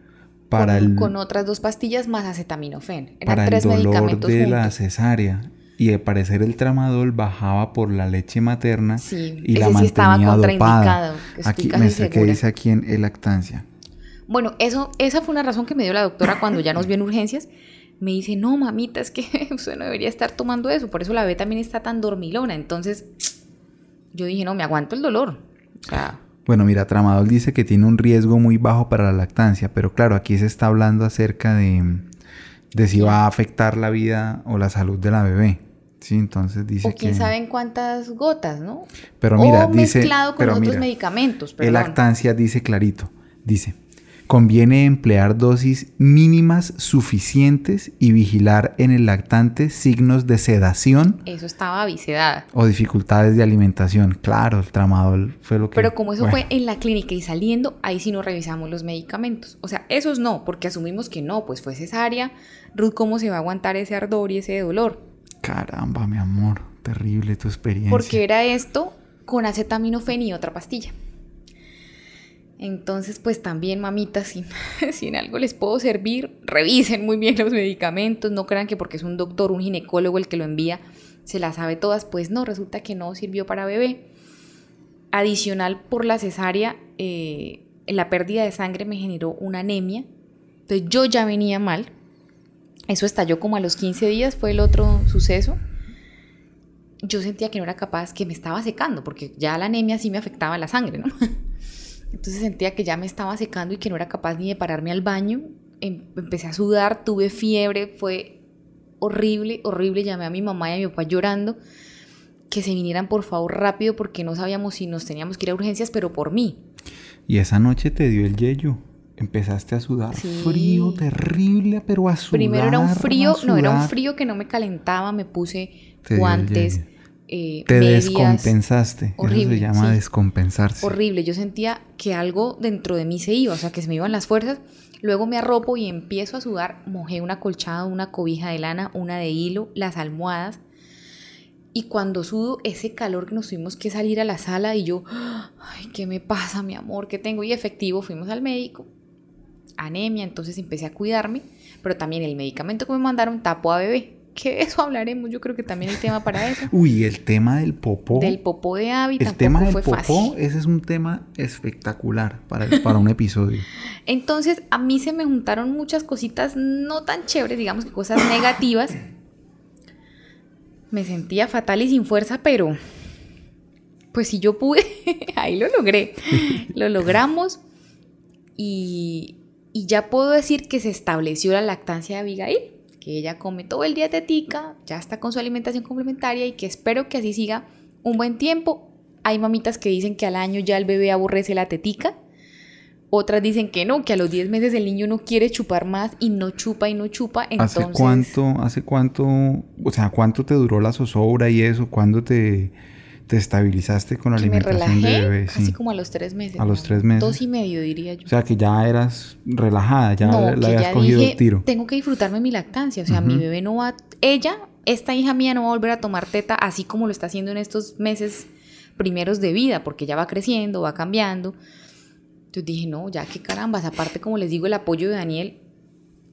para con, el, con otras dos pastillas más acetaminofén. Eran para el tres dolor medicamentos de la cesárea. Y al parecer el tramadol bajaba por la leche materna Sí, y la ese sí estaba mantenía contraindicado, Aquí me que dice aquí en el lactancia. Bueno, eso, esa fue una razón que me dio la doctora cuando ya nos vio en urgencias. Me dice, no, mamita, es que usted no debería estar tomando eso. Por eso la bebé también está tan dormilona. Entonces, yo dije, no, me aguanto el dolor. O sea, Bueno, mira, Tramadol dice que tiene un riesgo muy bajo para la lactancia, pero claro, aquí se está hablando acerca de, de si va a afectar la vida o la salud de la bebé. Sí, entonces dice o quién que... sabe en cuántas gotas, ¿no? Pero mira, o dice... mezclado con pero otros mira, medicamentos, El perdón. lactancia dice clarito, dice, conviene emplear dosis mínimas suficientes y vigilar en el lactante signos de sedación Eso estaba vicedada. o dificultades de alimentación. Claro, el tramadol fue lo que... Pero como eso bueno, fue en la clínica y saliendo, ahí sí no revisamos los medicamentos. O sea, esos no, porque asumimos que no, pues fue cesárea. Ruth, ¿cómo se va a aguantar ese ardor y ese dolor? Caramba, mi amor, terrible tu experiencia. Porque era esto con acetaminofén y otra pastilla. Entonces, pues también, mamitas, si, si en algo les puedo servir, revisen muy bien los medicamentos. No crean que porque es un doctor, un ginecólogo el que lo envía, se las sabe todas. Pues no, resulta que no sirvió para bebé. Adicional por la cesárea, eh, la pérdida de sangre me generó una anemia. Entonces yo ya venía mal. Eso estalló como a los 15 días, fue el otro suceso. yo sentía que no era capaz, que me estaba secando, porque ya la anemia sí me afectaba la sangre, ¿no? Entonces sentía que ya me estaba secando y que no era capaz ni de pararme al baño. Em, empecé a sudar, tuve fiebre, fue horrible, horrible. Llamé a mi mamá y a mi papá llorando que se vinieran por favor rápido porque no sabíamos si nos teníamos que ir a urgencias, pero por mí. Y esa noche te dio el yello. Empezaste a sudar frío, terrible, pero a sudar. Primero era un frío, no, era un frío que no me calentaba, me puse guantes, eh, Te descompensaste. Horrible, Eso se llama descompensarse. Horrible. Yo sentía que algo dentro de mí se iba, o sea, que se me iban las fuerzas. Luego me arropo y empiezo a sudar. Mojé una colchada, una cobija de lana, una de hilo, las almohadas. Y cuando sudo, ese calor que nos tuvimos que salir a la sala y yo, ay, ¿qué me pasa, mi amor? ¿Qué tengo? Y efectivo, fuimos al médico. Anemia, entonces empecé a cuidarme. Pero también el medicamento que me mandaron tapó a bebé que de eso hablaremos, yo creo que también el tema para eso. Uy, el tema del popó. Del popó de Abby El tema del popó, ese es un tema espectacular para, para un episodio. Entonces, a mí se me juntaron muchas cositas no tan chéveres, digamos que cosas negativas. Me sentía fatal y sin fuerza, pero pues si yo pude, ahí lo logré. lo logramos y, y ya puedo decir que se estableció la lactancia de Abigail ella come todo el día tetica, ya está con su alimentación complementaria y que espero que así siga un buen tiempo. Hay mamitas que dicen que al año ya el bebé aborrece la tetica. Otras dicen que no, que a los 10 meses el niño no quiere chupar más y no chupa y no chupa. Entonces... ¿Hace cuánto, hace cuánto, o sea, cuánto te duró la zozobra y eso? ¿Cuándo te, te estabilizaste con la alimentación de bebé. Casi como a los tres meses. A los tres meses. Dos y medio, diría yo. O sea, que ya eras relajada, ya no, la habías cogido el tiro. Tengo que disfrutarme mi lactancia. O sea, mi bebé no va. Ella, esta hija mía, no va a volver a tomar teta así como lo está haciendo en estos meses primeros de vida, porque ya va creciendo, va cambiando. Entonces dije, no, ya qué carambas. Aparte, como les digo, el apoyo de Daniel.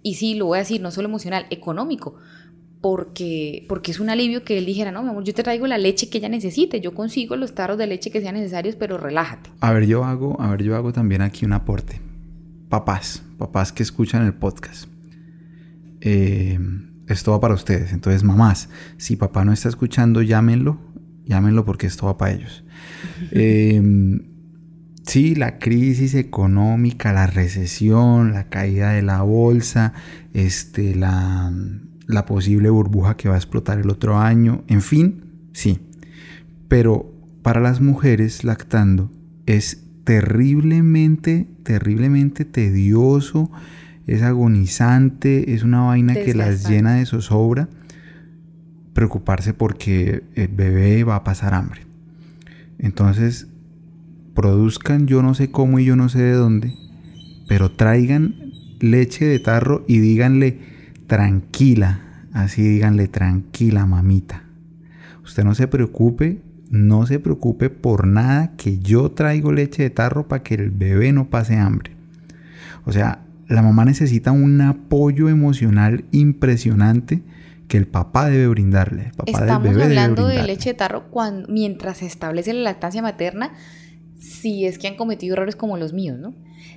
Y sí, lo voy a decir, no solo emocional, económico porque, porque es un alivio que él dijera, no, mi amor, yo te traigo la leche que ella necesite, yo consigo los tarros de leche que sean necesarios, pero relájate. A ver, yo hago, a ver, yo hago también aquí un aporte. Papás, papás que escuchan el podcast. Eh, esto va para ustedes. Entonces, mamás, si papá no está escuchando, llámenlo, llámenlo porque esto va para ellos. eh, sí, la crisis económica, la recesión, la caída de la bolsa, este, la la posible burbuja que va a explotar el otro año, en fin, sí. Pero para las mujeres lactando es terriblemente, terriblemente tedioso, es agonizante, es una vaina que las llena de zozobra preocuparse porque el bebé va a pasar hambre. Entonces, produzcan yo no sé cómo y yo no sé de dónde, pero traigan leche de tarro y díganle, tranquila, así díganle tranquila mamita. Usted no se preocupe, no se preocupe por nada que yo traigo leche de tarro para que el bebé no pase hambre. O sea, la mamá necesita un apoyo emocional impresionante que el papá debe brindarle. Estamos hablando de leche de tarro cuando, mientras se establece la lactancia materna, si es que han cometido errores como los míos, ¿no?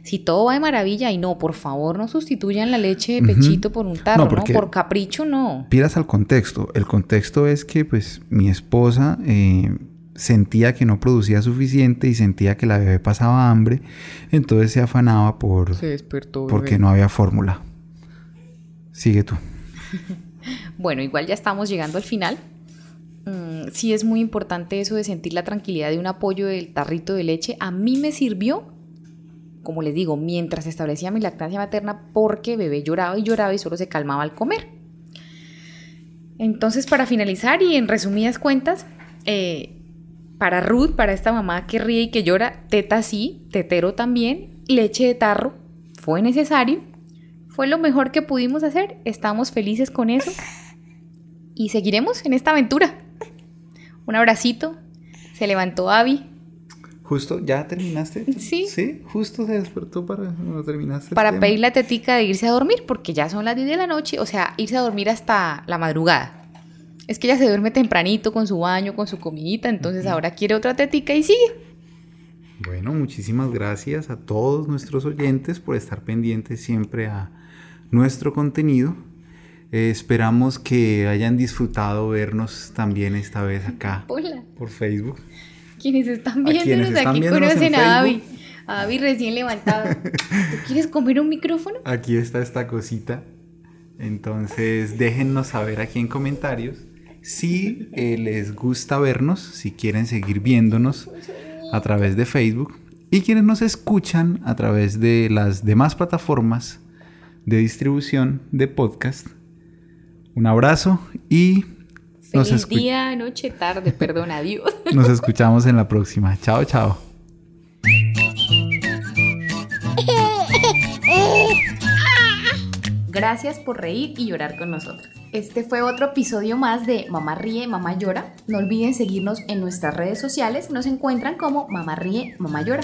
Si todo va de maravilla y no, por favor, no sustituyan la leche de pechito por un tarro, no, Por capricho, no. Pidas al contexto. El contexto es que, pues, mi esposa eh, sentía que no producía suficiente y sentía que la bebé pasaba hambre, entonces se afanaba por... Se despertó. Porque no había fórmula. Sigue tú. bueno, igual ya estamos llegando al final. Mm, sí es muy importante eso de sentir la tranquilidad de un apoyo del tarrito de leche. A mí me sirvió, como les digo, mientras establecía mi lactancia materna porque bebé lloraba y lloraba y solo se calmaba al comer. Entonces, para finalizar y en resumidas cuentas, eh, para Ruth, para esta mamá que ríe y que llora, teta sí, tetero también, leche de tarro, fue necesario, fue lo mejor que pudimos hacer, estamos felices con eso y seguiremos en esta aventura un abracito. Se levantó Abby. Justo, ¿ya terminaste? Sí. Sí, justo se despertó para terminaste. Para pedir la tetica de irse a dormir, porque ya son las 10 de la noche, o sea, irse a dormir hasta la madrugada. Es que ella se duerme tempranito con su baño, con su comidita, entonces ahora quiere otra tetica y sigue. Bueno, muchísimas gracias a todos nuestros oyentes por estar pendientes siempre a nuestro contenido. Eh, esperamos que hayan disfrutado vernos también esta vez acá Hola. por Facebook. Quienes están viéndonos están aquí viéndonos conocen a Abby. Facebook. A Abby recién levantado. ¿Tú quieres comer un micrófono? Aquí está esta cosita. Entonces déjennos saber aquí en comentarios si eh, les gusta vernos, si quieren seguir viéndonos a través de Facebook y quienes nos escuchan a través de las demás plataformas de distribución de podcast. Un abrazo y Feliz escu- día, noche, tarde, perdón, adiós. nos escuchamos en la próxima. Chao, chao. Gracias por reír y llorar con nosotros. Este fue otro episodio más de Mamá Ríe, Mamá Llora. No olviden seguirnos en nuestras redes sociales. Nos encuentran como Mamá Ríe, Mamá Llora.